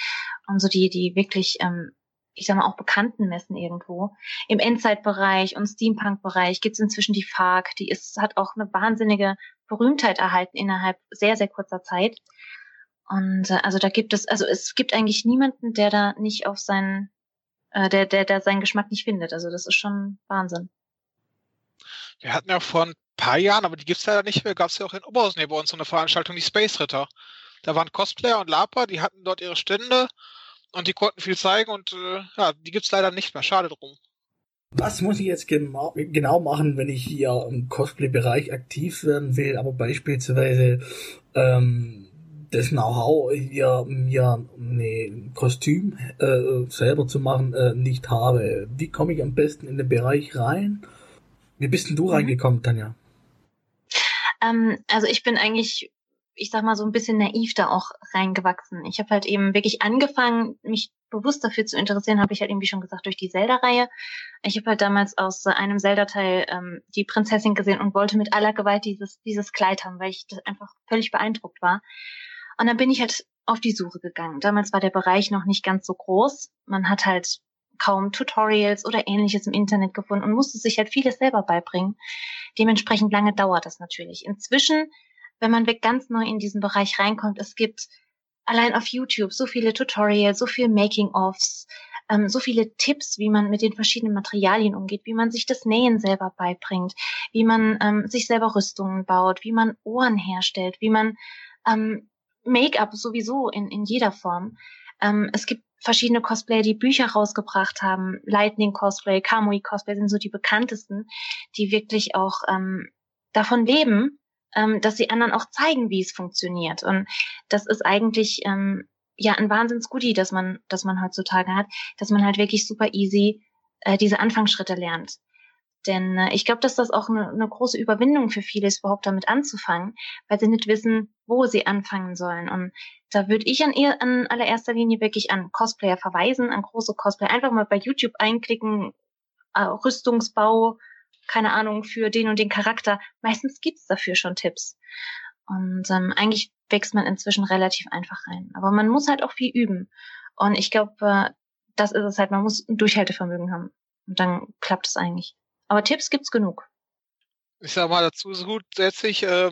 [SPEAKER 3] und so die, die wirklich, ähm, ich sag mal, auch bekannten Messen irgendwo. Im Endzeitbereich und Steampunk-Bereich gibt's inzwischen die FARC, die ist, hat auch eine wahnsinnige Berühmtheit erhalten innerhalb sehr, sehr kurzer Zeit. Und äh, also da gibt es, also es gibt eigentlich niemanden, der da nicht auf seinen, äh, der, der, der seinen Geschmack nicht findet. Also das ist schon Wahnsinn.
[SPEAKER 2] Wir hatten ja vor ein paar Jahren, aber die gibt's leider nicht mehr, gab's ja auch in Oberhausen hier bei uns so eine Veranstaltung, die Space Ritter. Da waren Cosplayer und Lapa, die hatten dort ihre Stände und die konnten viel zeigen und äh, ja, die gibt's leider nicht mehr. Schade drum.
[SPEAKER 1] Was muss ich jetzt genau, machen, wenn ich hier im Cosplay-Bereich aktiv werden will, aber beispielsweise ähm, das Know-how hier mir ein Kostüm äh, selber zu machen äh, nicht habe? Wie komme ich am besten in den Bereich rein? Wie bist denn du mhm. reingekommen, Tanja?
[SPEAKER 3] Ähm, also ich bin eigentlich ich sag mal, so ein bisschen naiv da auch reingewachsen. Ich habe halt eben wirklich angefangen, mich bewusst dafür zu interessieren, habe ich halt irgendwie schon gesagt, durch die Zelda-Reihe. Ich habe halt damals aus einem Zelda-Teil ähm, die Prinzessin gesehen und wollte mit aller Gewalt dieses, dieses Kleid haben, weil ich das einfach völlig beeindruckt war. Und dann bin ich halt auf die Suche gegangen. Damals war der Bereich noch nicht ganz so groß. Man hat halt kaum Tutorials oder ähnliches im Internet gefunden und musste sich halt vieles selber beibringen. Dementsprechend lange dauert das natürlich. Inzwischen wenn man ganz neu in diesen Bereich reinkommt. Es gibt allein auf YouTube so viele Tutorials, so viel Making-ofs, ähm, so viele Tipps, wie man mit den verschiedenen Materialien umgeht, wie man sich das Nähen selber beibringt, wie man ähm, sich selber Rüstungen baut, wie man Ohren herstellt, wie man ähm, Make-up sowieso in, in jeder Form. Ähm, es gibt verschiedene Cosplayer, die Bücher rausgebracht haben. Lightning Cosplay, Kamui Cosplay sind so die bekanntesten, die wirklich auch ähm, davon leben, ähm, dass sie anderen auch zeigen, wie es funktioniert. Und das ist eigentlich ähm, ja ein Wahnsinns-Goodie, dass man, dass man heutzutage hat, dass man halt wirklich super easy äh, diese Anfangsschritte lernt. Denn äh, ich glaube, dass das auch eine, eine große Überwindung für viele ist, überhaupt damit anzufangen, weil sie nicht wissen, wo sie anfangen sollen. Und da würde ich an, eher, an allererster Linie wirklich an Cosplayer verweisen, an große Cosplayer. Einfach mal bei YouTube einklicken, äh, Rüstungsbau, keine Ahnung, für den und den Charakter. Meistens gibt's dafür schon Tipps. Und ähm, eigentlich wächst man inzwischen relativ einfach rein. Aber man muss halt auch viel üben. Und ich glaube, äh, das ist es halt, man muss ein Durchhaltevermögen haben. Und dann klappt es eigentlich. Aber Tipps gibt's genug.
[SPEAKER 2] Ich sag mal dazu so gut grundsätzlich äh,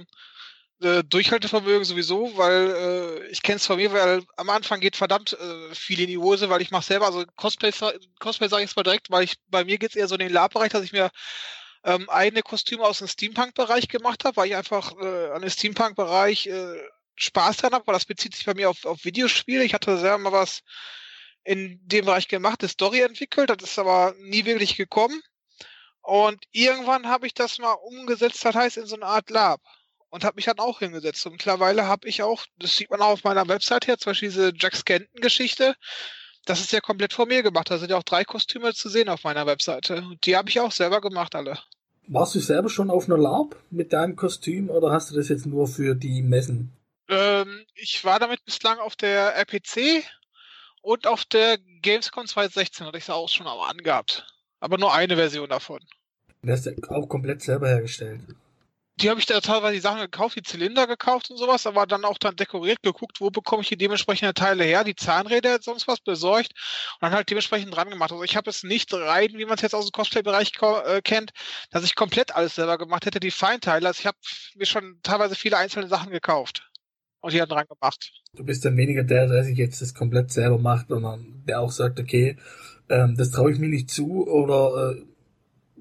[SPEAKER 2] äh, Durchhaltevermögen sowieso, weil äh, ich kenne es von mir, weil am Anfang geht verdammt äh, viel in die Hose, weil ich mache selber, also Cosplay, Cosplay sage ich jetzt mal direkt, weil ich bei mir geht's eher so in den Lab-Bereich, dass ich mir ähm, eigene Kostüme aus dem Steampunk-Bereich gemacht habe, weil ich einfach äh, an dem Steampunk-Bereich äh, Spaß dran habe, weil das bezieht sich bei mir auf, auf Videospiele. Ich hatte selber mal was in dem Bereich gemacht, eine Story entwickelt, das ist aber nie wirklich gekommen. Und irgendwann habe ich das mal umgesetzt, das heißt in so eine Art Lab. Und habe mich dann auch hingesetzt. Und mittlerweile habe ich auch, das sieht man auch auf meiner Website her, zum Beispiel diese Jack Scanton-Geschichte, das ist ja komplett von mir gemacht. Da sind ja auch drei Kostüme zu sehen auf meiner Webseite. Und die habe ich auch selber gemacht, alle.
[SPEAKER 1] Warst du selber schon auf einer LARP mit deinem Kostüm oder hast du das jetzt nur für die Messen?
[SPEAKER 2] Ähm, ich war damit bislang auf der RPC und auf der Gamescom 2016 hatte ich es auch schon mal angehabt. Aber nur eine Version davon.
[SPEAKER 1] Du hast ja auch komplett selber hergestellt
[SPEAKER 2] die habe ich da teilweise die Sachen gekauft, die Zylinder gekauft und sowas, aber dann auch dann dekoriert geguckt, wo bekomme ich die dementsprechenden Teile her, die Zahnräder, sonst was besorgt und dann halt dementsprechend dran gemacht. Also ich habe es nicht rein, wie man es jetzt aus dem Cosplay-Bereich äh, kennt, dass ich komplett alles selber gemacht hätte, die Feinteile. Also ich habe mir schon teilweise viele einzelne Sachen gekauft und die dann dran gemacht.
[SPEAKER 1] Du bist dann weniger der, der sich jetzt das komplett selber macht, sondern der auch sagt, okay, ähm, das traue ich mir nicht zu oder äh,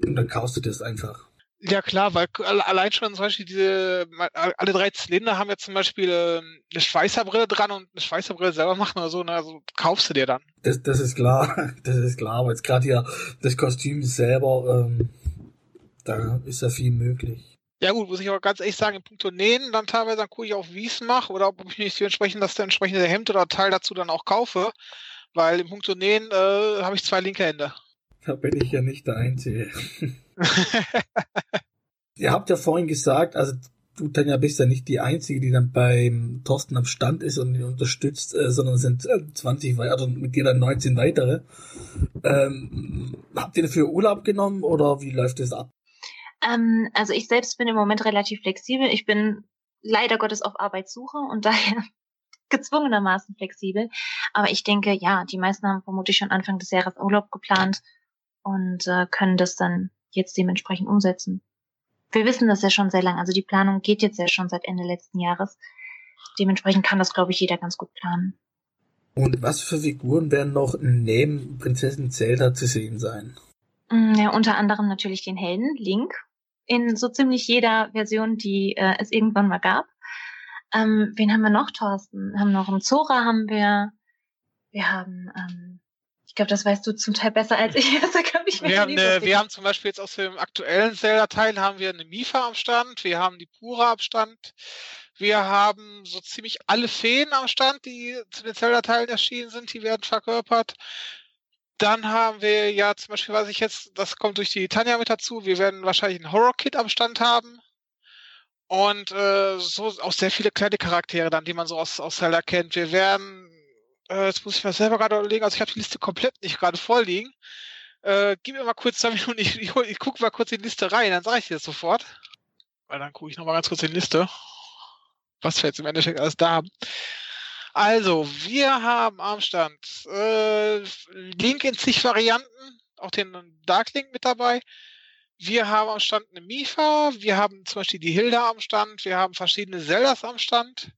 [SPEAKER 1] und dann kaufst du das einfach.
[SPEAKER 2] Ja klar, weil allein schon zum Beispiel diese, alle drei Zylinder haben ja zum Beispiel ähm, eine Schweißerbrille dran und eine Schweißerbrille selber machen oder so, ne, also kaufst du dir dann.
[SPEAKER 1] Das, das ist klar, *laughs* das ist klar, aber jetzt gerade hier das Kostüm selber, ähm, Da ist ja viel möglich.
[SPEAKER 2] Ja gut, muss ich aber ganz ehrlich sagen, in puncto Nähen, dann teilweise dann gucke ich auf, wie ich es mache oder ob ich nicht entsprechend das entsprechende Hemd oder Teil dazu dann auch kaufe. Weil im puncto Nähen äh, habe ich zwei linke Hände.
[SPEAKER 1] Da bin ich ja nicht der Einzige. *laughs* Ihr habt ja vorhin gesagt, also du Tanja bist ja nicht die Einzige, die dann beim Thorsten am Stand ist und ihn unterstützt, äh, sondern es sind 20 weitere, also mit dir dann 19 weitere. Ähm, habt ihr dafür Urlaub genommen oder wie läuft das ab?
[SPEAKER 3] Ähm, also ich selbst bin im Moment relativ flexibel. Ich bin leider Gottes auf Arbeitssuche und *laughs* daher gezwungenermaßen flexibel. Aber ich denke, ja, die meisten haben vermutlich schon Anfang des Jahres Urlaub geplant und äh, können das dann jetzt dementsprechend umsetzen. Wir wissen das ja schon sehr lange. Also die Planung geht jetzt ja schon seit Ende letzten Jahres. Dementsprechend kann das, glaube ich, jeder ganz gut planen.
[SPEAKER 1] Und was für Figuren werden noch neben Prinzessin Zelda zu sehen sein?
[SPEAKER 3] Mm, ja, unter anderem natürlich den Helden, Link, in so ziemlich jeder Version, die äh, es irgendwann mal gab. Ähm, wen haben wir noch, Thorsten? Wir haben noch einen Zora haben wir. Wir haben, ähm, ich glaube, das weißt du zum Teil besser als ich. *laughs* Also, ich
[SPEAKER 2] wir, haben eine, wir haben zum Beispiel jetzt aus dem aktuellen Zelda-Teil haben wir eine Mifa am Stand, wir haben die Pura am Stand, wir haben so ziemlich alle Feen am Stand, die zu den Zelda-Teilen erschienen sind, die werden verkörpert. Dann haben wir ja zum Beispiel, weiß ich jetzt, das kommt durch die Tanja mit dazu, wir werden wahrscheinlich ein Horror-Kit am Stand haben. Und äh, so auch sehr viele kleine Charaktere dann, die man so aus, aus Zelda kennt. Wir werden, äh, jetzt muss ich mir selber gerade überlegen, also ich habe die Liste komplett nicht gerade vorliegen. Äh, gib mir mal kurz zwei *laughs* Minuten, ich, ich, ich gucke mal kurz in die Liste rein, dann sage ich dir das sofort. Weil dann gucke ich nochmal ganz kurz in die Liste, was wir jetzt im Endeffekt alles da haben. Also, wir haben am Stand äh, Link in zig Varianten, auch den Dark Link mit dabei. Wir haben am Stand eine Mifa, wir haben zum Beispiel die Hilda am Stand, wir haben verschiedene Zeldas am Stand.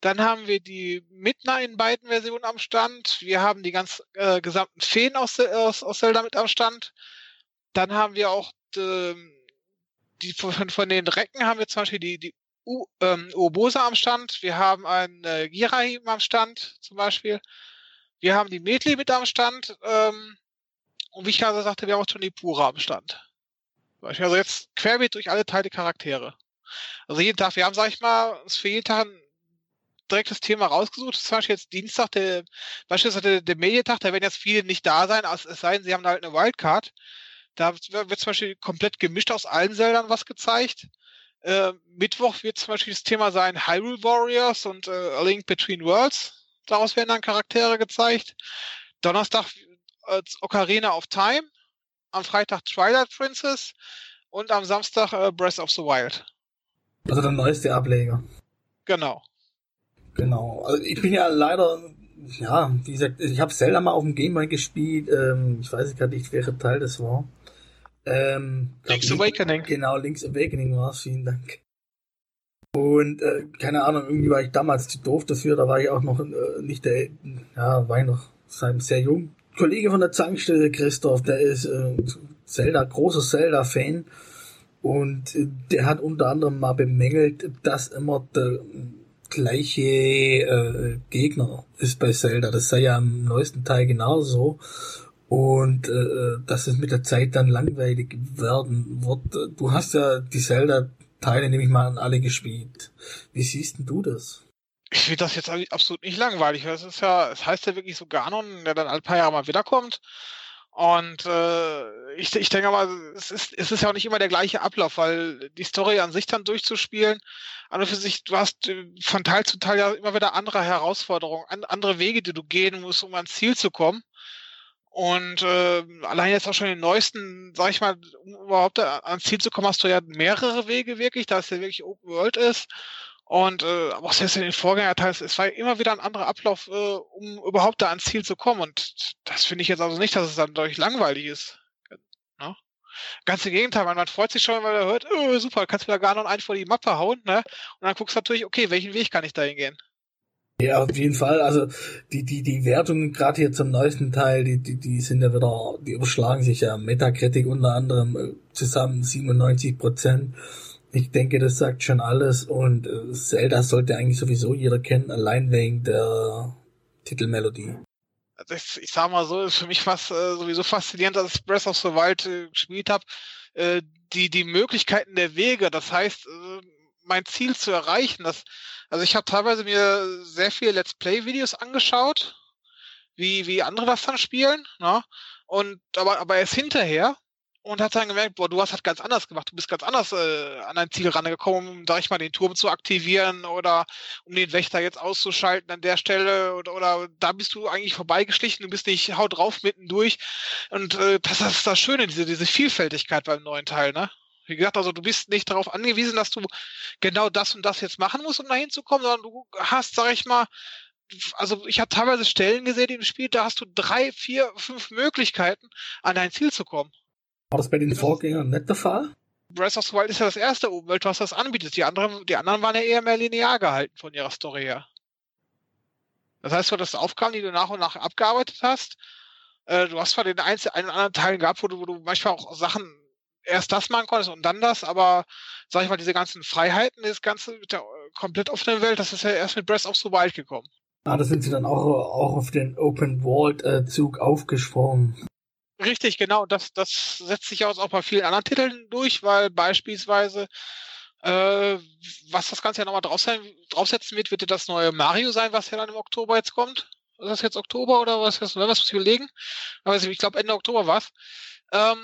[SPEAKER 2] Dann haben wir die Midna in beiden Versionen am Stand. Wir haben die ganz äh, gesamten Feen aus, aus, aus Zelda mit am Stand. Dann haben wir auch die, die von, von den Recken haben wir zum Beispiel die, die U, ähm, Uobosa am Stand, wir haben einen äh, Girahim am Stand zum Beispiel, wir haben die Medli mit am Stand ähm, und wie ich gerade sagte, wir haben auch schon die Pura am Stand. Also jetzt querbeet durch alle Teile Charaktere. Also jeden Tag, wir haben, sag ich mal, für jeden Tag ein direktes Thema rausgesucht. Zum Beispiel jetzt Dienstag, der, beispielsweise der, der Medientag, da werden jetzt viele nicht da sein, es sei denn, sie haben halt eine Wildcard. Da wird zum Beispiel komplett gemischt aus allen Seldern was gezeigt. Äh, Mittwoch wird zum Beispiel das Thema sein Hyrule Warriors und äh, A Link Between Worlds. Daraus werden dann Charaktere gezeigt. Donnerstag äh, Ocarina of Time. Am Freitag Twilight Princess. Und am Samstag äh, Breath of the Wild.
[SPEAKER 1] Also der neueste Ableger.
[SPEAKER 2] Genau.
[SPEAKER 1] Genau. Also ich bin ja leider, ja, wie gesagt, ich habe Zelda mal auf dem Gameboy gespielt. Ähm, ich weiß gar nicht, welcher Teil das war.
[SPEAKER 2] Ähm, Link's Awakening.
[SPEAKER 1] Genau, Link's Awakening war es, vielen Dank. Und äh, keine Ahnung, irgendwie war ich damals zu doof dafür, da war ich auch noch äh, nicht der, ja, war ich noch sehr jung. Kollege von der Zankstelle, Christoph, der ist äh, Zelda, großer Zelda-Fan. Und äh, der hat unter anderem mal bemängelt, dass immer der gleiche äh, Gegner ist bei Zelda. Das sei ja im neuesten Teil genauso und äh, dass es mit der Zeit dann langweilig werden wird. Du hast ja die Zelda-Teile, nehme ich mal an, alle gespielt. Wie siehst denn du das?
[SPEAKER 2] Ich finde das jetzt absolut nicht langweilig. Es ist ja, es heißt ja wirklich so Ganon, der dann ein paar Jahre mal wiederkommt. Und äh, ich, ich denke mal, es ist, es ist ja auch nicht immer der gleiche Ablauf, weil die Story an sich dann durchzuspielen, an und für sich, du hast äh, von Teil zu Teil ja immer wieder andere Herausforderungen, andere Wege, die du gehen musst, um ans Ziel zu kommen. Und äh, allein jetzt auch schon den neuesten, sag ich mal, um überhaupt ans Ziel zu kommen, hast du ja mehrere Wege wirklich, da es ja wirklich Open World ist. Und äh, aber auch selbst in den Vorgängerteilen, es war immer wieder ein anderer Ablauf, äh, um überhaupt da ans Ziel zu kommen. Und das finde ich jetzt also nicht, dass es dann dadurch langweilig ist. Ne? Ganz im Gegenteil, man, man freut sich schon, weil er hört, oh, super, kannst du da gar noch einen vor die Mappe hauen, ne? Und dann guckst du natürlich, okay, welchen Weg kann ich da hingehen?
[SPEAKER 1] Ja, auf jeden Fall. Also die, die, die Wertungen gerade hier zum neuesten Teil, die, die, die sind ja wieder, die überschlagen sich ja. Metacritic unter anderem äh, zusammen 97 Prozent. Ich denke, das sagt schon alles und äh, Zelda sollte eigentlich sowieso jeder kennen, allein wegen der Titelmelodie.
[SPEAKER 2] das, ich sag mal so, ist für mich fast äh, sowieso faszinierend, dass ich Breath of the Wild äh, gespielt habe. Äh, die, die Möglichkeiten der Wege, das heißt, äh, mein Ziel zu erreichen, das, also ich habe teilweise mir sehr viele Let's Play-Videos angeschaut, wie, wie andere das dann spielen, ne? Und aber, aber erst hinterher und hat dann gemerkt, boah, du hast halt ganz anders gemacht, du bist ganz anders äh, an dein Ziel rangekommen, um, sag ich mal, den Turm zu aktivieren oder um den Wächter jetzt auszuschalten an der Stelle oder, oder da bist du eigentlich vorbeigeschlichen, du bist nicht haut drauf mitten durch und äh, das ist das Schöne, diese, diese Vielfältigkeit beim neuen Teil, ne? Wie gesagt, also du bist nicht darauf angewiesen, dass du genau das und das jetzt machen musst, um da hinzukommen, sondern du hast, sag ich mal, also ich habe teilweise Stellen gesehen im Spiel, da hast du drei, vier, fünf Möglichkeiten, an dein Ziel zu kommen.
[SPEAKER 1] War das bei den Vorgängern nicht der Fall?
[SPEAKER 2] Breath of the Wild ist ja das erste Umwelt, was das anbietet. Die anderen, die anderen waren ja eher mehr linear gehalten von ihrer Story her. Das heißt, du hattest Aufgaben, die du nach und nach abgearbeitet hast. Äh, du hast zwar den einen, einen anderen Teil gehabt, wo du, wo du manchmal auch Sachen erst das machen konntest und dann das, aber sag ich mal, diese ganzen Freiheiten, das Ganze mit der äh, komplett offenen Welt, das ist ja erst mit Breath of the Wild gekommen.
[SPEAKER 1] Ah, da sind sie dann auch, auch auf den Open World äh, Zug aufgesprungen.
[SPEAKER 2] Richtig, genau. Das, das setzt sich auch bei vielen anderen Titeln durch, weil beispielsweise, äh, was das Ganze ja nochmal drauf sein, draufsetzen wird, wird ja das neue Mario sein, was ja dann im Oktober jetzt kommt. Ist das jetzt Oktober oder was? Was muss ich überlegen? Aber ich glaube Ende Oktober war's. Ähm,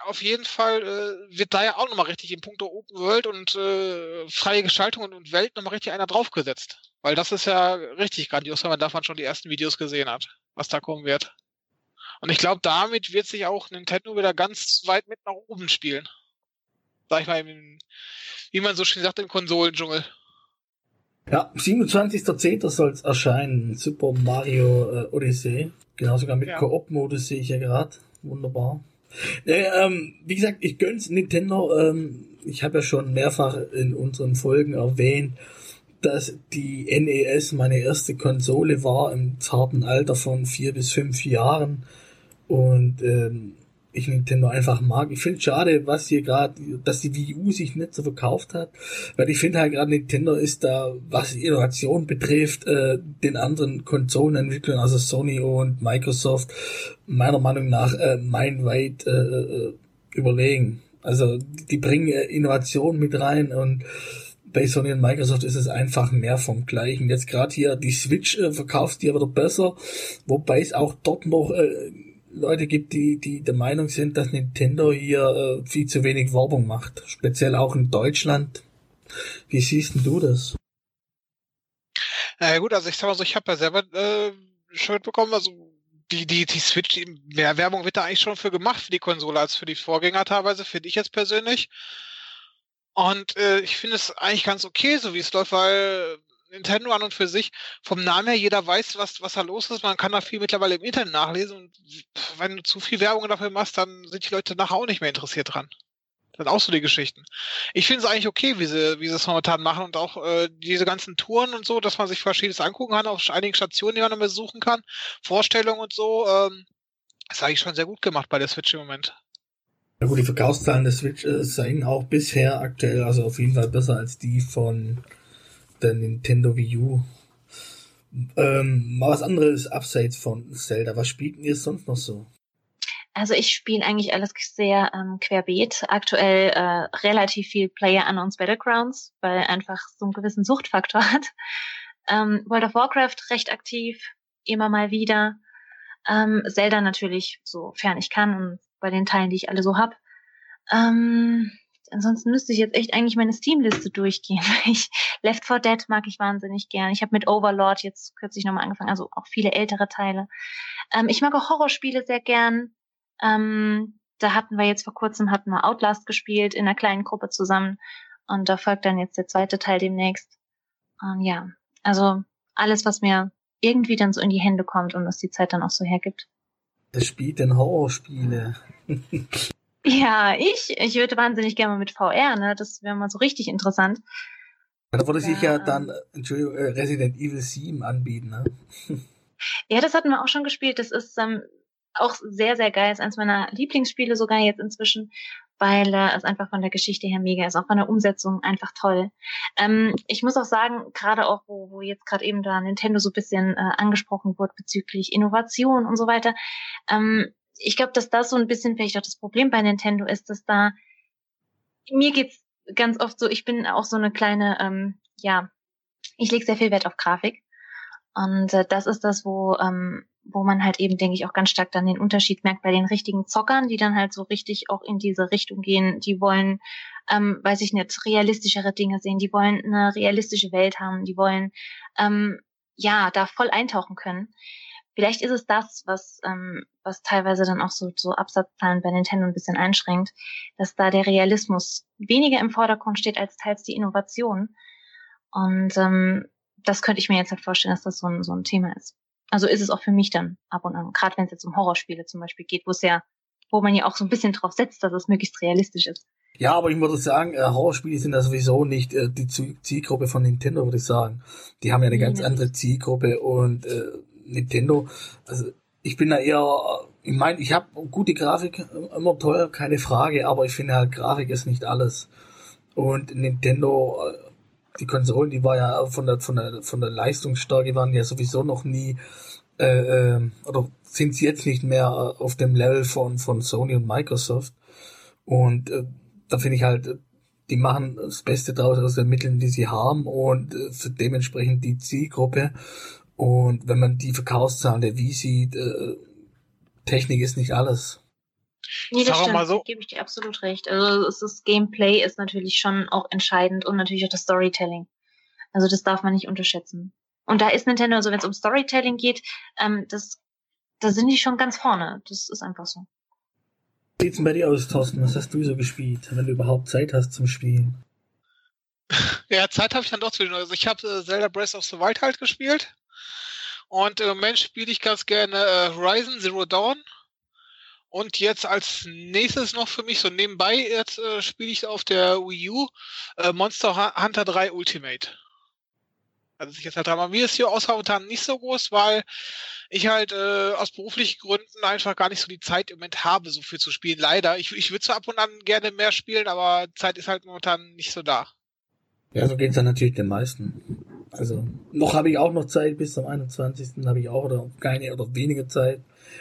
[SPEAKER 2] auf jeden Fall äh, wird da ja auch nochmal richtig im Punkt Open World und äh, freie Gestaltung und Welt nochmal richtig einer draufgesetzt. Weil das ist ja richtig grandios, wenn man davon schon die ersten Videos gesehen hat, was da kommen wird. Und ich glaube, damit wird sich auch Nintendo wieder ganz weit mit nach oben spielen. Sag ich mal, wie man so schön sagt, im Konsolendschungel.
[SPEAKER 1] Ja, 27.10. soll es erscheinen. Super Mario äh, Odyssey. Genau, sogar mit ja. Koop-Modus sehe ich ja gerade. Wunderbar. Äh, ähm, wie gesagt, ich gönn's Nintendo. Ähm, ich habe ja schon mehrfach in unseren Folgen erwähnt, dass die NES meine erste Konsole war im zarten Alter von vier bis fünf Jahren und ähm, ich Nintendo einfach mag. Ich finde schade, was hier gerade, dass die Wii U sich nicht so verkauft hat, weil ich finde halt gerade Nintendo ist da, was Innovation betrifft, äh, den anderen Konsolenentwicklern, also Sony und Microsoft, meiner Meinung nach äh, meilenweit äh, äh, überlegen. Also die bringen äh, Innovation mit rein und bei Sony und Microsoft ist es einfach mehr vom Gleichen. Jetzt gerade hier die Switch äh, verkauft die aber doch besser, wobei es auch dort noch äh, Leute gibt, die, die der Meinung sind, dass Nintendo hier äh, viel zu wenig Werbung macht. Speziell auch in Deutschland. Wie siehst denn du das?
[SPEAKER 2] Na ja, gut, also ich sag mal so, ich habe ja selber äh, schon mitbekommen, also die, die, die Switch, mehr Werbung wird da eigentlich schon für gemacht für die Konsole als für die Vorgänger teilweise, finde ich jetzt persönlich. Und äh, ich finde es eigentlich ganz okay, so wie es läuft, weil Nintendo an und für sich vom Namen her, jeder weiß, was, was da los ist. Man kann da viel mittlerweile im Internet nachlesen und wenn du zu viel Werbung dafür machst, dann sind die Leute nachher auch nicht mehr interessiert dran. Das sind auch so die Geschichten. Ich finde es eigentlich okay, wie sie, wie sie es momentan machen und auch äh, diese ganzen Touren und so, dass man sich verschiedenes angucken kann, auf einigen Stationen, die man dann besuchen kann, Vorstellungen und so, ähm, ist eigentlich schon sehr gut gemacht bei der Switch im Moment.
[SPEAKER 1] Ja gut, die Verkaufszahlen der Switch äh, seien auch bisher aktuell, also auf jeden Fall besser als die von der Nintendo Wii U. Ähm, mal was anderes abseits von Zelda. Was spielt ihr sonst noch so?
[SPEAKER 3] Also ich spiele eigentlich alles sehr ähm, querbeet. Aktuell äh, relativ viel Player Unknowns Battlegrounds, weil einfach so einen gewissen Suchtfaktor *laughs* hat. Ähm, World of Warcraft recht aktiv, immer mal wieder. Ähm, Zelda natürlich, sofern ich kann und bei den Teilen, die ich alle so hab. Ähm, ansonsten müsste ich jetzt echt eigentlich meine Steam-Liste durchgehen. *laughs* Ich, Left 4 Dead mag ich wahnsinnig gern. Ich habe mit Overlord jetzt kürzlich nochmal angefangen, also auch viele ältere Teile. Ähm, ich mag auch Horrorspiele sehr gern. Ähm, da hatten wir jetzt vor kurzem hatten wir Outlast gespielt in einer kleinen Gruppe zusammen und da folgt dann jetzt der zweite Teil demnächst. Und ja, also alles, was mir irgendwie dann so in die Hände kommt und was die Zeit dann auch so hergibt.
[SPEAKER 1] Das spielt denn Horrorspiele. *laughs*
[SPEAKER 3] Ja, ich, ich würde wahnsinnig gerne mal mit VR, ne? Das wäre mal so richtig interessant.
[SPEAKER 1] Da würde sich ja, dann, Entschuldigung, äh, Resident Evil 7 anbieten, ne? *laughs*
[SPEAKER 3] Ja, das hatten wir auch schon gespielt. Das ist ähm, auch sehr, sehr geil. Das ist eines meiner Lieblingsspiele sogar jetzt inzwischen. weil äh, es einfach von der Geschichte her mega ist, auch von der Umsetzung einfach toll. Ähm, ich muss auch sagen, gerade auch, wo, wo jetzt gerade eben da Nintendo so ein bisschen äh, angesprochen wird bezüglich Innovation und so weiter, ähm, ich glaube, dass das so ein bisschen vielleicht auch das Problem bei Nintendo ist, dass da mir geht's ganz oft so, ich bin auch so eine kleine, ähm, ja, ich lege sehr viel Wert auf Grafik. Und äh, das ist das, wo, ähm, wo man halt eben, denke ich, auch ganz stark dann den Unterschied merkt bei den richtigen Zockern, die dann halt so richtig auch in diese Richtung gehen. Die wollen, ähm, weiß ich nicht, realistischere Dinge sehen, die wollen eine realistische Welt haben, die wollen ähm, ja da voll eintauchen können. Vielleicht ist es das, was, ähm, was teilweise dann auch so, so Absatzzahlen bei Nintendo ein bisschen einschränkt, dass da der Realismus weniger im Vordergrund steht als teils die Innovation. Und ähm, das könnte ich mir jetzt halt vorstellen, dass das so ein, so ein Thema ist. Also ist es auch für mich dann ab und an, gerade wenn es jetzt um Horrorspiele zum Beispiel geht, wo es ja, wo man ja auch so ein bisschen drauf setzt, dass es möglichst realistisch ist.
[SPEAKER 1] Ja, aber ich würde sagen, äh, Horrorspiele sind ja sowieso nicht äh, die Zielgruppe von Nintendo, würde ich sagen. Die haben ja eine ganz andere Zielgruppe und äh, Nintendo, also ich bin da eher, ich meine, ich habe gute Grafik, immer teuer, keine Frage, aber ich finde halt, Grafik ist nicht alles. Und Nintendo, die Konsolen, die war ja von der, von der, von der Leistungsstärke waren ja sowieso noch nie, äh, äh, oder sind sie jetzt nicht mehr auf dem Level von, von Sony und Microsoft. Und äh, da finde ich halt, die machen das Beste draus aus den Mitteln, die sie haben und äh, dementsprechend die Zielgruppe. Und wenn man die Verkaufszahlen der Wii sieht, äh, Technik ist nicht alles.
[SPEAKER 3] Nee, das stimmt, mal so. gebe ich dir absolut recht. Also das Gameplay ist natürlich schon auch entscheidend und natürlich auch das Storytelling. Also das darf man nicht unterschätzen. Und da ist Nintendo, also wenn es um Storytelling geht, ähm, das, da sind die schon ganz vorne. Das ist einfach so.
[SPEAKER 1] Wie sieht's denn bei dir aus, Thorsten? Was hast du so gespielt, wenn du überhaupt Zeit hast zum Spielen? *laughs*
[SPEAKER 2] Ja, Zeit habe ich dann doch zu Also ich habe äh, Zelda Breath of the Wild halt gespielt. Und im Moment spiele ich ganz gerne äh, Horizon Zero Dawn. Und jetzt als nächstes noch für mich so nebenbei, jetzt äh, spiele ich auf der Wii U äh, Monster Hunter 3 Ultimate. Also ich jetzt halt dran. Mir ist hier außer nicht so groß, weil ich halt äh, aus beruflichen Gründen einfach gar nicht so die Zeit im Moment habe, so viel zu spielen. Leider. Ich, ich würde zwar ab und an gerne mehr spielen, aber Zeit ist halt momentan nicht so da.
[SPEAKER 1] Ja, so geht's dann natürlich den meisten. Also noch habe ich auch noch Zeit bis zum 21. habe ich auch oder keine oder weniger Zeit.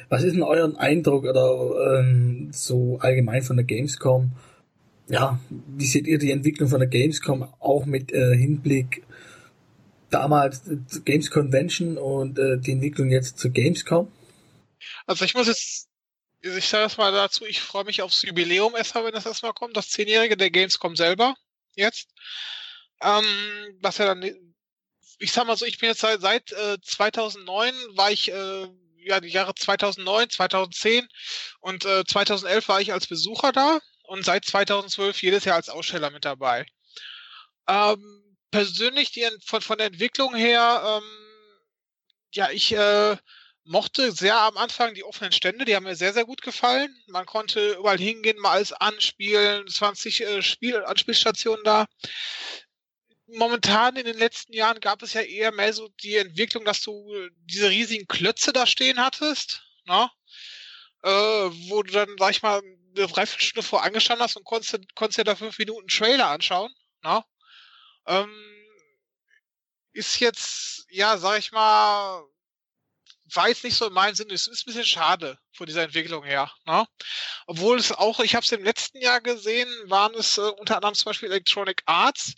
[SPEAKER 1] Was ist denn euer Eindruck oder ähm, so allgemein von der Gamescom? Ja, wie seht ihr die Entwicklung von der Gamescom auch mit äh, Hinblick damals äh, Games Convention und äh, die Entwicklung jetzt zur Gamescom?
[SPEAKER 2] Also ich muss jetzt, ich sage das mal dazu, ich freue mich aufs Jubiläum erstmal, wenn das erstmal kommt, das Zehnjährige der Gamescom selber jetzt. Ähm, was ja dann ich sag mal so, ich bin jetzt seit, seit äh, 2009 war ich äh, ja die Jahre 2009, 2010 und äh, 2011 war ich als Besucher da und seit 2012 jedes Jahr als Aussteller mit dabei. Ähm, persönlich die von von der Entwicklung her, ähm, ja ich äh, mochte sehr am Anfang die offenen Stände, die haben mir sehr, sehr gut gefallen. Man konnte überall hingehen, mal alles anspielen, 20 äh, Spiel, Anspielstationen da momentan in den letzten Jahren gab es ja eher mehr so die Entwicklung, dass du diese riesigen Klötze da stehen hattest, ne? Äh, wo du dann, sag ich mal, eine Dreiviertelstunde vor angestanden hast und konntest, konntest dir da fünf Minuten Trailer anschauen, ne? Ähm, ist jetzt, ja, sag ich mal, war jetzt nicht so in meinem Sinne. Es ist ein bisschen schade von dieser Entwicklung her. Ne? Obwohl es auch, ich habe es im letzten Jahr gesehen, waren es äh, unter anderem zum Beispiel Electronic Arts,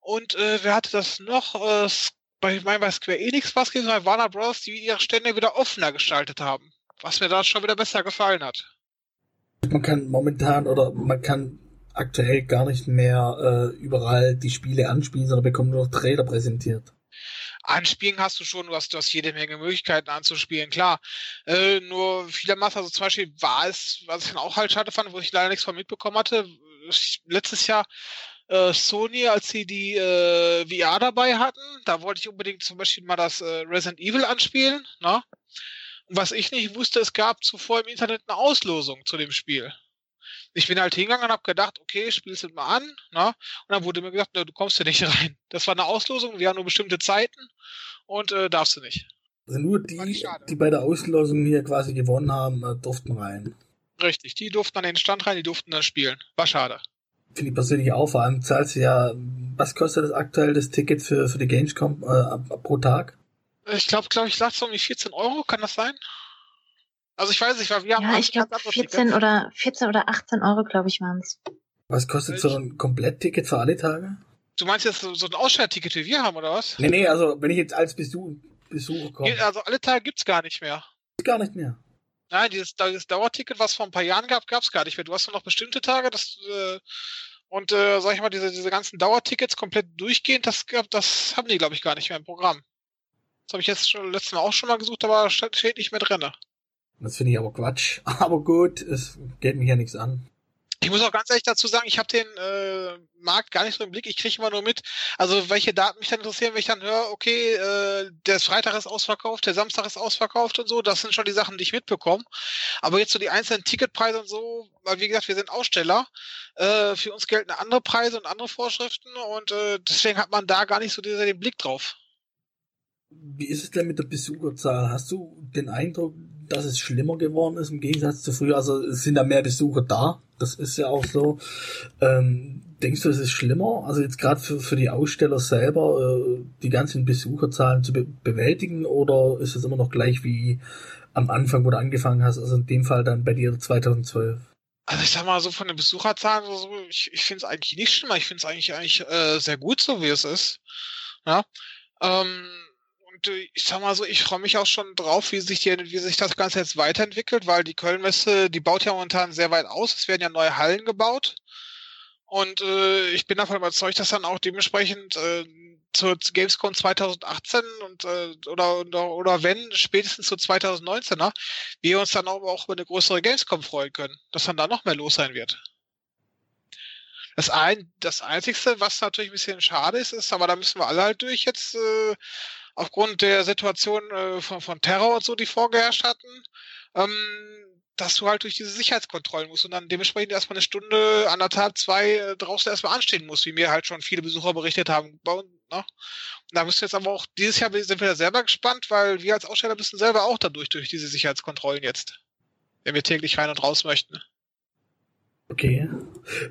[SPEAKER 2] und äh, wer hatte das noch? Äh, bei, ich meine, bei Square Enix was gewesen, bei Warner Bros., die ihre Stände wieder offener gestaltet haben. Was mir da schon wieder besser gefallen hat.
[SPEAKER 1] Man kann momentan oder man kann aktuell gar nicht mehr äh, überall die Spiele anspielen, sondern bekommt nur noch Trailer präsentiert.
[SPEAKER 2] Anspielen hast du schon, du hast, du hast jede Menge Möglichkeiten anzuspielen, klar. Äh, nur vielermaßen, also zum Beispiel war es, was ich dann auch halt schade fand, wo ich leider nichts von mitbekommen hatte, letztes Jahr äh, Sony, als sie die äh, VR dabei hatten. Da wollte ich unbedingt zum Beispiel mal das äh, Resident Evil anspielen. Ne? Und was ich nicht wusste, es gab zuvor im Internet eine Auslosung zu dem Spiel. Ich bin halt hingegangen und habe gedacht, okay, spielst du mal an. Ne? Und dann wurde mir gesagt, ne, du kommst hier nicht *laughs* rein. Das war eine Auslosung, wir haben nur bestimmte Zeiten und äh, darfst du nicht.
[SPEAKER 1] Also nur die, die bei der Auslosung hier quasi gewonnen haben, äh, durften rein.
[SPEAKER 2] Richtig, die durften an den Stand rein, die durften dann spielen. War schade.
[SPEAKER 1] Finde ich persönlich auch, vor allem zahlst du ja, was kostet das aktuell, das Ticket für, für die Gamescom äh, pro Tag?
[SPEAKER 2] Ich glaube, glaube ich, lag so um die 14 Euro, kann das sein? Also ich weiß nicht, weil wir
[SPEAKER 3] haben. Ja, ich glaube 14 oder 14 oder 18 Euro, glaube ich, waren es.
[SPEAKER 1] Was kostet ich, so ein Komplettticket für alle Tage?
[SPEAKER 2] Du meinst jetzt so, so ein Ausstellerticket wie wir haben, oder was?
[SPEAKER 1] Nee, nee, also wenn ich jetzt als Besuch, Besucher komme.
[SPEAKER 2] Also alle Tage gibt's gar nicht mehr.
[SPEAKER 1] Gar nicht mehr.
[SPEAKER 2] Nein, dieses, dieses Dauerticket, was vor ein paar Jahren gab, gab's gar nicht mehr. Du hast nur noch bestimmte Tage, das äh, und äh, sag ich mal, diese, diese ganzen Dauertickets komplett durchgehend, das das haben die, glaube ich, gar nicht mehr im Programm. Das habe ich jetzt schon letztes Mal auch schon mal gesucht, aber steht nicht mehr drin.
[SPEAKER 1] Das finde ich aber Quatsch. *laughs* Aber gut, es geht mich ja nichts an.
[SPEAKER 2] Ich muss auch ganz ehrlich dazu sagen, ich habe den äh, Markt gar nicht so im Blick. Ich kriege immer nur mit, also welche Daten mich dann interessieren, wenn ich dann höre, okay, äh, der Freitag ist ausverkauft, der Samstag ist ausverkauft und so. Das sind schon die Sachen, die ich mitbekomme. Aber jetzt so die einzelnen Ticketpreise und so, weil wie gesagt, wir sind Aussteller. Äh, für uns gelten andere Preise und andere Vorschriften und äh, deswegen hat man da gar nicht so den Blick drauf.
[SPEAKER 1] Wie ist es denn mit der Besucherzahl? Hast du den Eindruck, dass es schlimmer geworden ist im Gegensatz zu früher? Also es sind da mehr Besucher da, das ist ja auch so. Ähm, denkst du, es ist schlimmer? Also jetzt gerade für, für die Aussteller selber, äh, die ganzen Besucherzahlen zu be bewältigen oder ist es immer noch gleich wie am Anfang, wo du angefangen hast, also in dem Fall dann bei dir 2012?
[SPEAKER 2] Also ich sag mal so von den Besucherzahlen oder so, ich, ich finde es eigentlich nicht schlimmer, ich finde es eigentlich eigentlich äh, sehr gut so, wie es ist. Ja. Ähm, ich sag mal so, ich freue mich auch schon drauf, wie sich, die, wie sich das Ganze jetzt weiterentwickelt, weil die Kölnmesse, die baut ja momentan sehr weit aus. Es werden ja neue Hallen gebaut. Und äh, ich bin davon überzeugt, dass dann auch dementsprechend äh, zur Gamescom 2018 und äh, oder, oder oder wenn spätestens zu 2019er wir uns dann auch, auch über eine größere Gamescom freuen können, dass dann da noch mehr los sein wird. Das ein das einzigste, was natürlich ein bisschen schade ist, ist, aber da müssen wir alle halt durch jetzt äh, aufgrund der Situation äh, von, von Terror und so, die vorgeherrscht hatten, ähm, dass du halt durch diese Sicherheitskontrollen musst und dann dementsprechend erstmal eine Stunde, anderthalb, zwei äh, draußen erstmal anstehen musst, wie mir halt schon viele Besucher berichtet haben. Ne? Und da müssen wir jetzt aber auch, dieses Jahr sind wir da selber gespannt, weil wir als Aussteller müssen selber auch dadurch, durch diese Sicherheitskontrollen jetzt, wenn wir täglich rein und raus möchten.
[SPEAKER 1] Okay.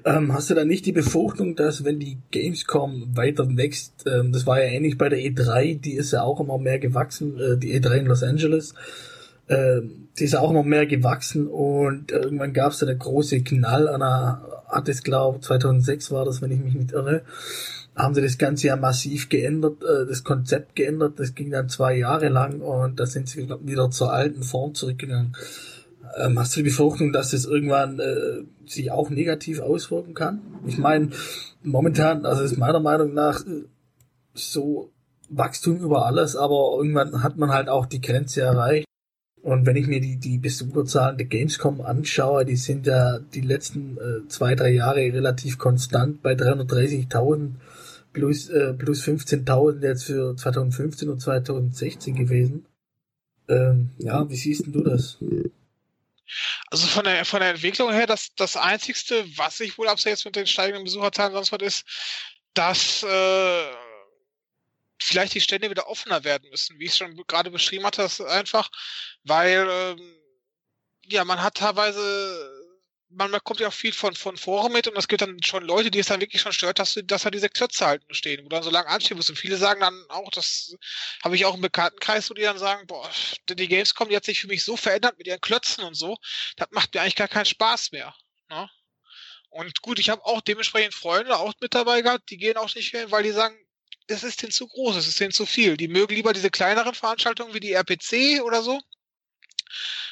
[SPEAKER 1] Ähm, hast du da nicht die Befürchtung, dass wenn die Gamescom weiter wächst, ähm, das war ja ähnlich bei der E3, die ist ja auch immer mehr gewachsen, äh, die E3 in Los Angeles, äh, die ist ja auch immer mehr gewachsen und irgendwann gab es da eine große Knall an einer, hat es glaube 2006 war das, wenn ich mich nicht irre, haben sie das Ganze ja massiv geändert, äh, das Konzept geändert, das ging dann zwei Jahre lang und da sind sie wieder zur alten Form zurückgegangen. Ähm, hast du die Befürchtung, dass das irgendwann äh, sich auch negativ auswirken kann? Ich meine, momentan, also ist meiner Meinung nach äh, so Wachstum über alles, aber irgendwann hat man halt auch die Grenze erreicht. Und wenn ich mir die, die Besucherzahlen der Gamescom anschaue, die sind ja die letzten äh, zwei, drei Jahre relativ konstant bei 330.000 plus, äh, plus 15.000 jetzt für 2015 und 2016 gewesen. Ähm, ja, wie siehst denn du das?
[SPEAKER 2] Also von der, von der Entwicklung her, das, das Einzigste, was ich wohl jetzt mit den steigenden Besucherzahlen sonst was ist, dass äh, vielleicht die Stände wieder offener werden müssen, wie ich schon gerade beschrieben hatte, das ist einfach, weil ähm, ja, man hat teilweise man bekommt ja auch viel von, von Foren mit und es gibt dann schon Leute, die es dann wirklich schon stört, dass, dass da diese Klötze halt stehen, wo dann so lange anstehen muss. Und viele sagen dann auch, das habe ich auch im Bekanntenkreis, wo die dann sagen, boah, die Gamescom, die hat sich für mich so verändert mit ihren Klötzen und so, das macht mir eigentlich gar keinen Spaß mehr. Ne? Und gut, ich habe auch dementsprechend Freunde auch mit dabei gehabt, die gehen auch nicht hin, weil die sagen, es ist denen zu groß, es ist denen zu viel. Die mögen lieber diese kleineren Veranstaltungen wie die RPC oder so.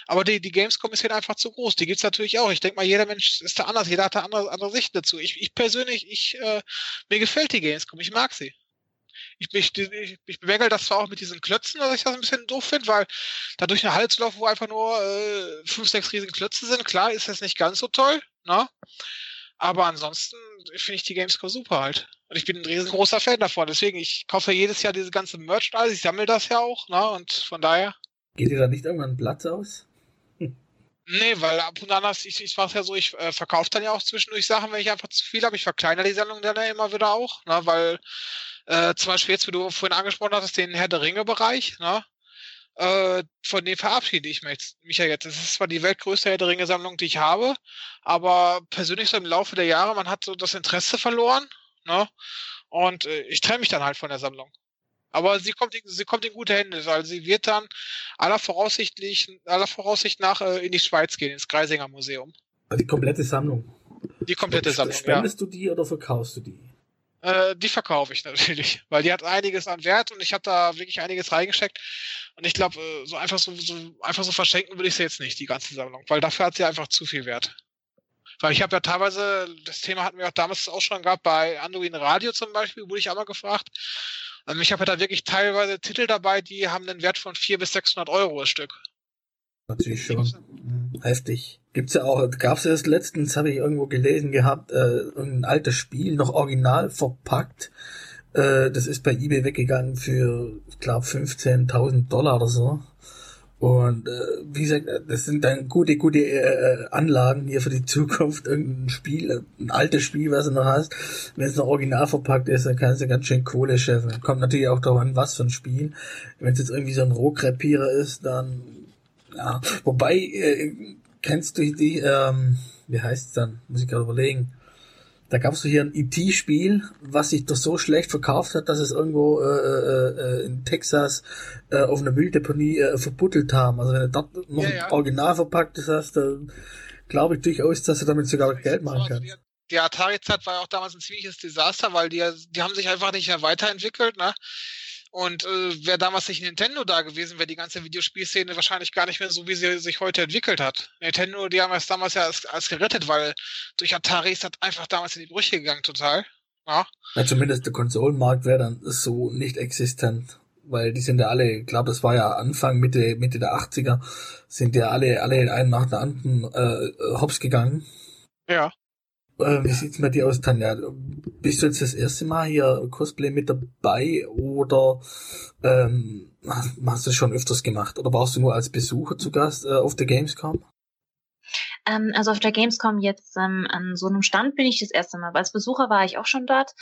[SPEAKER 2] Aber die, die Gamescom ist halt einfach zu groß. Die gibt's natürlich auch. Ich denke mal, jeder Mensch ist da anders, jeder hat da andere, andere Sicht dazu. Ich, ich persönlich, ich, äh, mir gefällt die Gamescom, ich mag sie. Ich, ich, ich, ich bewägel das zwar auch mit diesen Klötzen, dass ich das ein bisschen doof finde, weil da durch eine Halle zu laufen, wo einfach nur äh, fünf, sechs riesige Klötze sind, klar ist das nicht ganz so toll, ne? Aber ansonsten finde ich die Gamescom super halt. Und ich bin ein riesengroßer Fan davon. Deswegen, ich kaufe jedes Jahr diese ganze Merchandise, ich sammle das ja auch, ne? Und von daher.
[SPEAKER 1] Geht dir da nicht irgendwann Platz aus?
[SPEAKER 2] Nee, weil ab und an, ich, ich mache ja so, ich äh, verkaufe dann ja auch zwischendurch Sachen, wenn ich einfach zu viel habe. Ich verkleinere die Sendung dann ja immer wieder auch, ne, weil äh, zum Beispiel jetzt, wie du vorhin angesprochen hattest, den Herr der Ringe-Bereich, ne, äh, von dem verabschiede ich mich, mich ja jetzt. Es ist zwar die weltgrößte Herr der Ringe-Sammlung, die ich habe, aber persönlich so im Laufe der Jahre, man hat so das Interesse verloren, ne? Und äh, ich trenne mich dann halt von der Sammlung. Aber sie kommt, sie kommt in gute Hände, weil sie wird dann aller voraussichtlich, aller Voraussicht nach äh, in die Schweiz gehen, ins Greisinger Museum.
[SPEAKER 1] Die komplette Sammlung.
[SPEAKER 2] Die komplette Sammlung.
[SPEAKER 1] Spendest ja. du die oder verkaufst du die?
[SPEAKER 2] Äh, die verkaufe ich natürlich, *laughs* weil die hat einiges an Wert und ich habe da wirklich einiges reingesteckt. Und ich glaube, äh, so einfach so, so einfach so verschenken würde ich sie jetzt nicht, die ganze Sammlung, weil dafür hat sie einfach zu viel Wert. Weil ich habe ja teilweise, das Thema hatten wir auch damals auch schon gehabt, bei Anduin Radio zum Beispiel, wurde ich auch mal gefragt. Also ich habe ja da wirklich teilweise Titel dabei, die haben einen Wert von 400 bis 600 Euro das Stück.
[SPEAKER 1] Natürlich schon. Heftig. Gibt's ja auch, gab's ja das letztens, habe ich irgendwo gelesen gehabt, äh, ein altes Spiel, noch original verpackt. Äh, das ist bei eBay weggegangen für, ich glaube, 15.000 Dollar oder so. Und äh, wie gesagt, das sind dann gute, gute äh, Anlagen hier für die Zukunft. Irgendein Spiel, ein altes Spiel, was du noch hast. Wenn es noch original verpackt ist, dann kannst du ganz schön Kohle schaffen. Kommt natürlich auch darauf an, was für ein Spiel. Wenn es jetzt irgendwie so ein Rohkrepierer ist, dann ja. Wobei, äh, kennst du die, ähm, wie heißt's dann? Muss ich gerade überlegen. Da gab's doch hier ein IT-Spiel, e was sich doch so schlecht verkauft hat, dass es irgendwo äh, äh, äh, in Texas äh, auf einer Mülldeponie äh, verbuddelt haben. Also wenn du dort noch ja, ja. original verpacktes hast, dann glaube ich durchaus, dass du damit sogar Geld machen kannst.
[SPEAKER 2] Die, die Atari-Zeit war ja auch damals ein ziemliches Desaster, weil die, die haben sich einfach nicht mehr weiterentwickelt. Ne? Und äh, wäre damals nicht Nintendo da gewesen, wäre die ganze Videospielszene wahrscheinlich gar nicht mehr so, wie sie sich heute entwickelt hat. Nintendo, die haben es damals ja als, als gerettet, weil durch Atari ist das einfach damals in die Brüche gegangen, total. Ja.
[SPEAKER 1] ja zumindest der Konsolenmarkt wäre dann so nicht existent. Weil die sind ja alle, ich glaube, das war ja Anfang, Mitte, Mitte der 80er, sind ja alle, alle einen nach der anderen äh, hops gegangen.
[SPEAKER 2] Ja.
[SPEAKER 1] Äh, wie sieht's mit dir aus, Tanja? Bist du jetzt das erste Mal hier Cosplay mit dabei oder ähm, hast du das schon öfters gemacht? Oder warst du nur als Besucher zu Gast äh, auf der Gamescom?
[SPEAKER 3] Ähm, also auf der Gamescom jetzt ähm, an so einem Stand bin ich das erste Mal. Als Besucher war ich auch schon dort.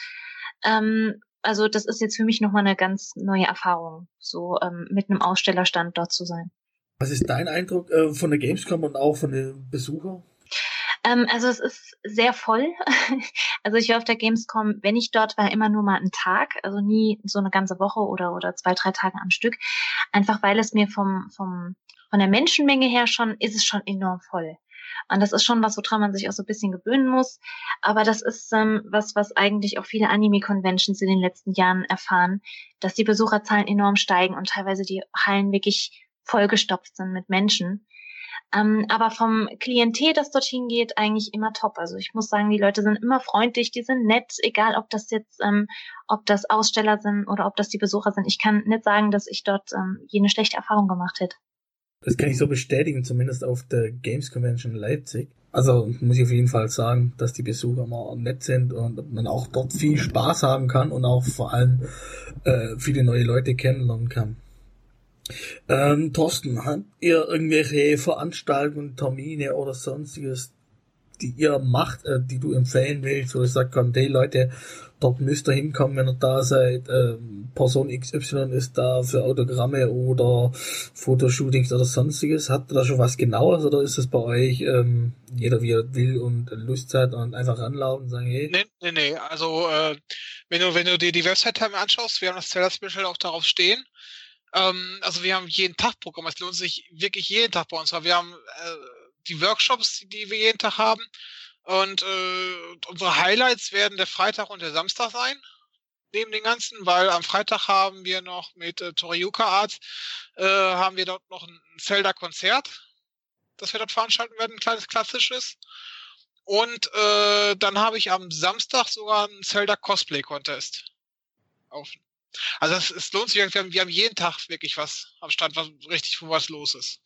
[SPEAKER 3] Ähm, also das ist jetzt für mich nochmal eine ganz neue Erfahrung, so ähm, mit einem Ausstellerstand dort zu sein.
[SPEAKER 1] Was ist dein Eindruck äh, von der Gamescom und auch von den Besuchern?
[SPEAKER 3] Ähm, also es ist sehr voll. *laughs* also ich war auf der Gamescom, wenn ich dort war, immer nur mal einen Tag, also nie so eine ganze Woche oder oder zwei, drei Tage am Stück. Einfach weil es mir vom, vom von der Menschenmenge her schon, ist es schon enorm voll. Und das ist schon was, woran man sich auch so ein bisschen gewöhnen muss. Aber das ist ähm, was, was eigentlich auch viele Anime-Conventions in den letzten Jahren erfahren, dass die Besucherzahlen enorm steigen und teilweise die Hallen wirklich vollgestopft sind mit Menschen. Ähm, aber vom Klientel, das dorthin geht, eigentlich immer top. Also ich muss sagen, die Leute sind immer freundlich, die sind nett, egal ob das jetzt, ähm, ob das Aussteller sind oder ob das die Besucher sind. Ich kann nicht sagen, dass ich dort ähm, jene schlechte Erfahrung gemacht hätte.
[SPEAKER 1] Das kann ich so bestätigen, zumindest auf der Games Convention Leipzig. Also muss ich auf jeden Fall sagen, dass die Besucher immer nett sind und man auch dort viel Spaß haben kann und auch vor allem äh, viele neue Leute kennenlernen kann. Ähm, Thorsten, habt ihr irgendwelche Veranstaltungen, Termine oder sonstiges, die ihr macht, äh, die du empfehlen willst, wo ich sage, komm, die Leute, dort müsst ihr hinkommen, wenn ihr da seid, ähm, Person XY ist da für Autogramme oder Fotoshootings oder sonstiges. Habt ihr da schon was genaues oder ist es bei euch ähm, jeder wie er will und Lust hat und einfach ranlaufen und sagen, hey?
[SPEAKER 2] Nee, nee, nee. Also äh, wenn du, wenn du dir die Website anschaust, wir haben das Seller Special auch darauf stehen. Ähm, also wir haben jeden Tag Programm. Es lohnt sich wirklich jeden Tag bei uns. Wir haben äh, die Workshops, die wir jeden Tag haben. Und äh, unsere Highlights werden der Freitag und der Samstag sein. Neben den ganzen, weil am Freitag haben wir noch mit äh, Toriuka Arts, äh, haben wir dort noch ein Zelda Konzert, das wir dort veranstalten werden, ein kleines klassisches. Und äh, dann habe ich am Samstag sogar einen Zelda Cosplay Contest. Auf, also es, es lohnt sich, wir haben, jeden Tag wirklich was am Stand, was richtig, wo was los ist.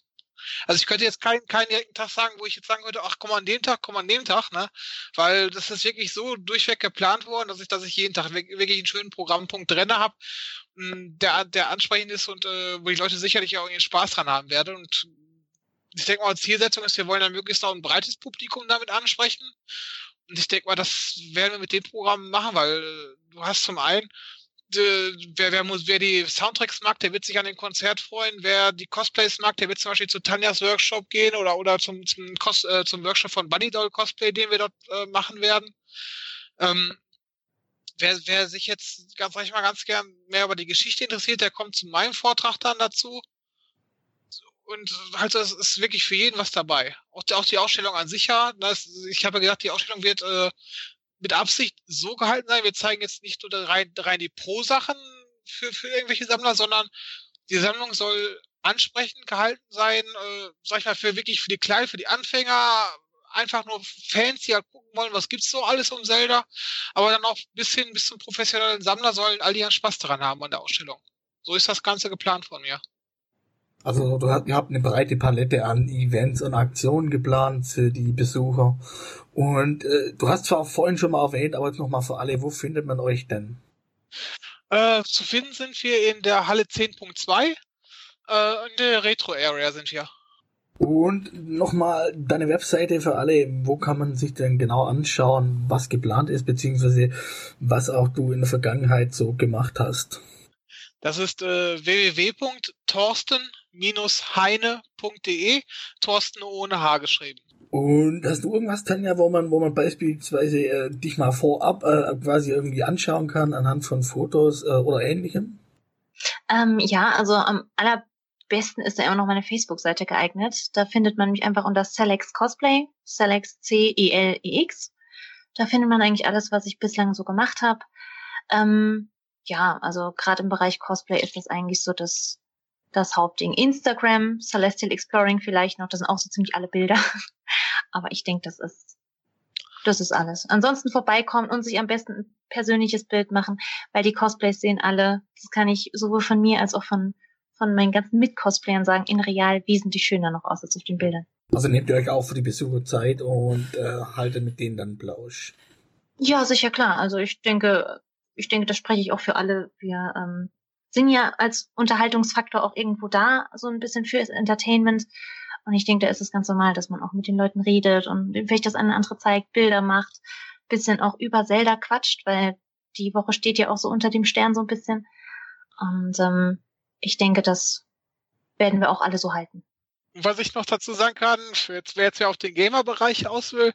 [SPEAKER 2] Also ich könnte jetzt keinen keinen direkten Tag sagen, wo ich jetzt sagen würde, ach komm an dem Tag, komm an dem Tag, ne? Weil das ist wirklich so durchweg geplant worden, dass ich, dass ich jeden Tag wirklich einen schönen Programmpunkt drin habe, hm, der, der ansprechend ist und äh, wo die Leute sicherlich auch ihren Spaß dran haben werden. Und ich denke mal, Zielsetzung ist, wir wollen dann möglichst auch ein breites Publikum damit ansprechen. Und ich denke mal, das werden wir mit dem Programm machen, weil äh, du hast zum einen wer, wer, muss, wer die Soundtracks mag, der wird sich an den Konzert freuen. Wer die Cosplays mag, der wird zum Beispiel zu Tanjas Workshop gehen oder, oder zum, zum, Cos, äh, zum Workshop von Bunny Doll Cosplay, den wir dort äh, machen werden. Ähm, wer, wer sich jetzt, ganz, sag ich mal, ganz gern mehr über die Geschichte interessiert, der kommt zu meinem Vortrag dann dazu. Und halt, es ist wirklich für jeden was dabei. Auch, auch die Ausstellung an sich ja. Das, ich habe ja gesagt, die Ausstellung wird äh, mit Absicht so gehalten sein. Wir zeigen jetzt nicht nur rein, rein die Pro-Sachen für, für irgendwelche Sammler, sondern die Sammlung soll ansprechend gehalten sein, äh, sag ich mal, für wirklich für die Kleinen, für die Anfänger, einfach nur Fans, die halt gucken wollen, was gibt's so alles um Zelda, aber dann auch bis hin bis zum professionellen Sammler sollen all die Spaß daran haben an der Ausstellung. So ist das Ganze geplant von mir.
[SPEAKER 1] Also du habt, ihr habt eine breite Palette an Events und Aktionen geplant für die Besucher. Und äh, du hast zwar vorhin schon mal erwähnt, aber jetzt nochmal für alle, wo findet man euch denn?
[SPEAKER 2] Äh, zu finden sind wir in der Halle 10.2. Äh, in der Retro-Area sind wir.
[SPEAKER 1] Und nochmal deine Webseite für alle, wo kann man sich denn genau anschauen, was geplant ist, beziehungsweise was auch du in der Vergangenheit so gemacht hast?
[SPEAKER 2] Das ist äh, www.torsten-heine.de, Torsten ohne H geschrieben.
[SPEAKER 1] Und hast du irgendwas, Tanja, wo man, wo man beispielsweise äh, dich mal vorab äh, quasi irgendwie anschauen kann anhand von Fotos äh, oder ähnlichem?
[SPEAKER 3] Ähm, ja, also am allerbesten ist da immer noch meine Facebook-Seite geeignet. Da findet man mich einfach unter Celex Cosplay, Celex C-E-L-E-X. Da findet man eigentlich alles, was ich bislang so gemacht habe. Ähm, ja, also gerade im Bereich Cosplay ist das eigentlich so das, das Hauptding. Instagram, Celestial Exploring vielleicht noch, das sind auch so ziemlich alle Bilder. *laughs* Aber ich denke, das ist, das ist alles. Ansonsten vorbeikommen und sich am besten ein persönliches Bild machen, weil die Cosplays sehen alle, das kann ich sowohl von mir als auch von, von meinen ganzen Mit-Cosplayern sagen, in real wesentlich schöner noch aus als auf den Bildern.
[SPEAKER 1] Also nehmt ihr euch auch für die Besucher Zeit und äh, haltet mit denen dann Plausch.
[SPEAKER 3] Ja, sicher klar. Also ich denke, ich denke, das spreche ich auch für alle. Wir ähm, sind ja als Unterhaltungsfaktor auch irgendwo da, so ein bisschen fürs Entertainment. Und ich denke, da ist es ganz normal, dass man auch mit den Leuten redet und vielleicht das eine andere zeigt, Bilder macht, bisschen auch über Zelda quatscht, weil die Woche steht ja auch so unter dem Stern so ein bisschen. Und ähm, ich denke, das werden wir auch alle so halten.
[SPEAKER 2] Was ich noch dazu sagen kann, jetzt, wer jetzt ja auf den Gamer-Bereich aus will,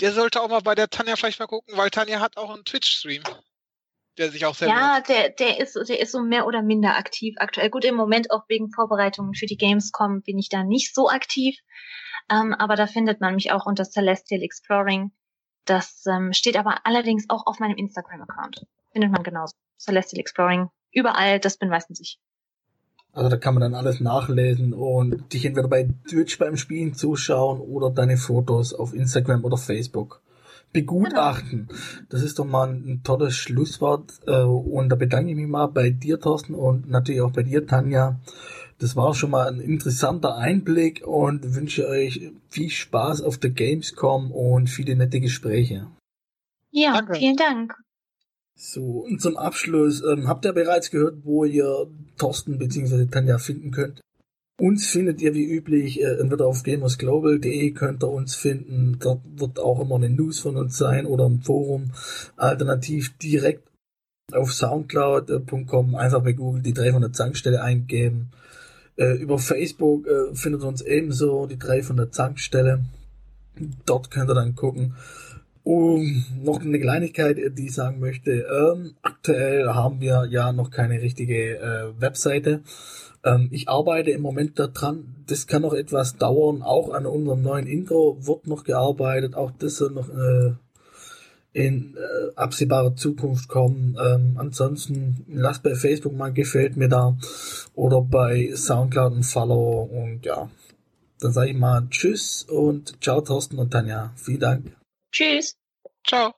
[SPEAKER 2] der sollte auch mal bei der Tanja vielleicht mal gucken, weil Tanja hat auch einen Twitch-Stream der sich auch sehr
[SPEAKER 3] Ja, der, der ist, der ist so mehr oder minder aktiv aktuell. Gut, im Moment auch wegen Vorbereitungen für die Gamescom bin ich da nicht so aktiv. Ähm, aber da findet man mich auch unter Celestial Exploring. Das ähm, steht aber allerdings auch auf meinem Instagram-Account. Findet man genauso. Celestial Exploring. Überall, das bin meistens ich.
[SPEAKER 1] Also da kann man dann alles nachlesen und dich entweder bei Twitch beim Spielen zuschauen oder deine Fotos auf Instagram oder Facebook begutachten. Das ist doch mal ein tolles Schlusswort. Äh, und da bedanke ich mich mal bei dir, Thorsten, und natürlich auch bei dir, Tanja. Das war schon mal ein interessanter Einblick und wünsche euch viel Spaß auf der Gamescom und viele nette Gespräche.
[SPEAKER 3] Ja, Danke. vielen Dank.
[SPEAKER 1] So, und zum Abschluss, ähm, habt ihr bereits gehört, wo ihr Thorsten bzw. Tanja finden könnt? Uns findet ihr wie üblich äh, entweder auf gamersglobal.de könnt ihr uns finden. Dort wird auch immer eine News von uns sein oder im Forum. Alternativ direkt auf soundcloud.com einfach bei Google die 300 Zankstelle eingeben. Äh, über Facebook äh, findet ihr uns ebenso die 300 Zankstelle. Dort könnt ihr dann gucken. Und noch eine Kleinigkeit, die ich sagen möchte. Ähm, aktuell haben wir ja noch keine richtige äh, Webseite. Ähm, ich arbeite im Moment daran. Das kann noch etwas dauern. Auch an unserem neuen Intro wird noch gearbeitet. Auch das soll noch äh, in äh, absehbarer Zukunft kommen. Ähm, ansonsten lasst bei Facebook mal gefällt mir da oder bei Soundcloud ein Follow und ja. Dann sage ich mal Tschüss und ciao Thorsten und Tanja. Vielen Dank.
[SPEAKER 3] Tschüss.
[SPEAKER 2] Ciao.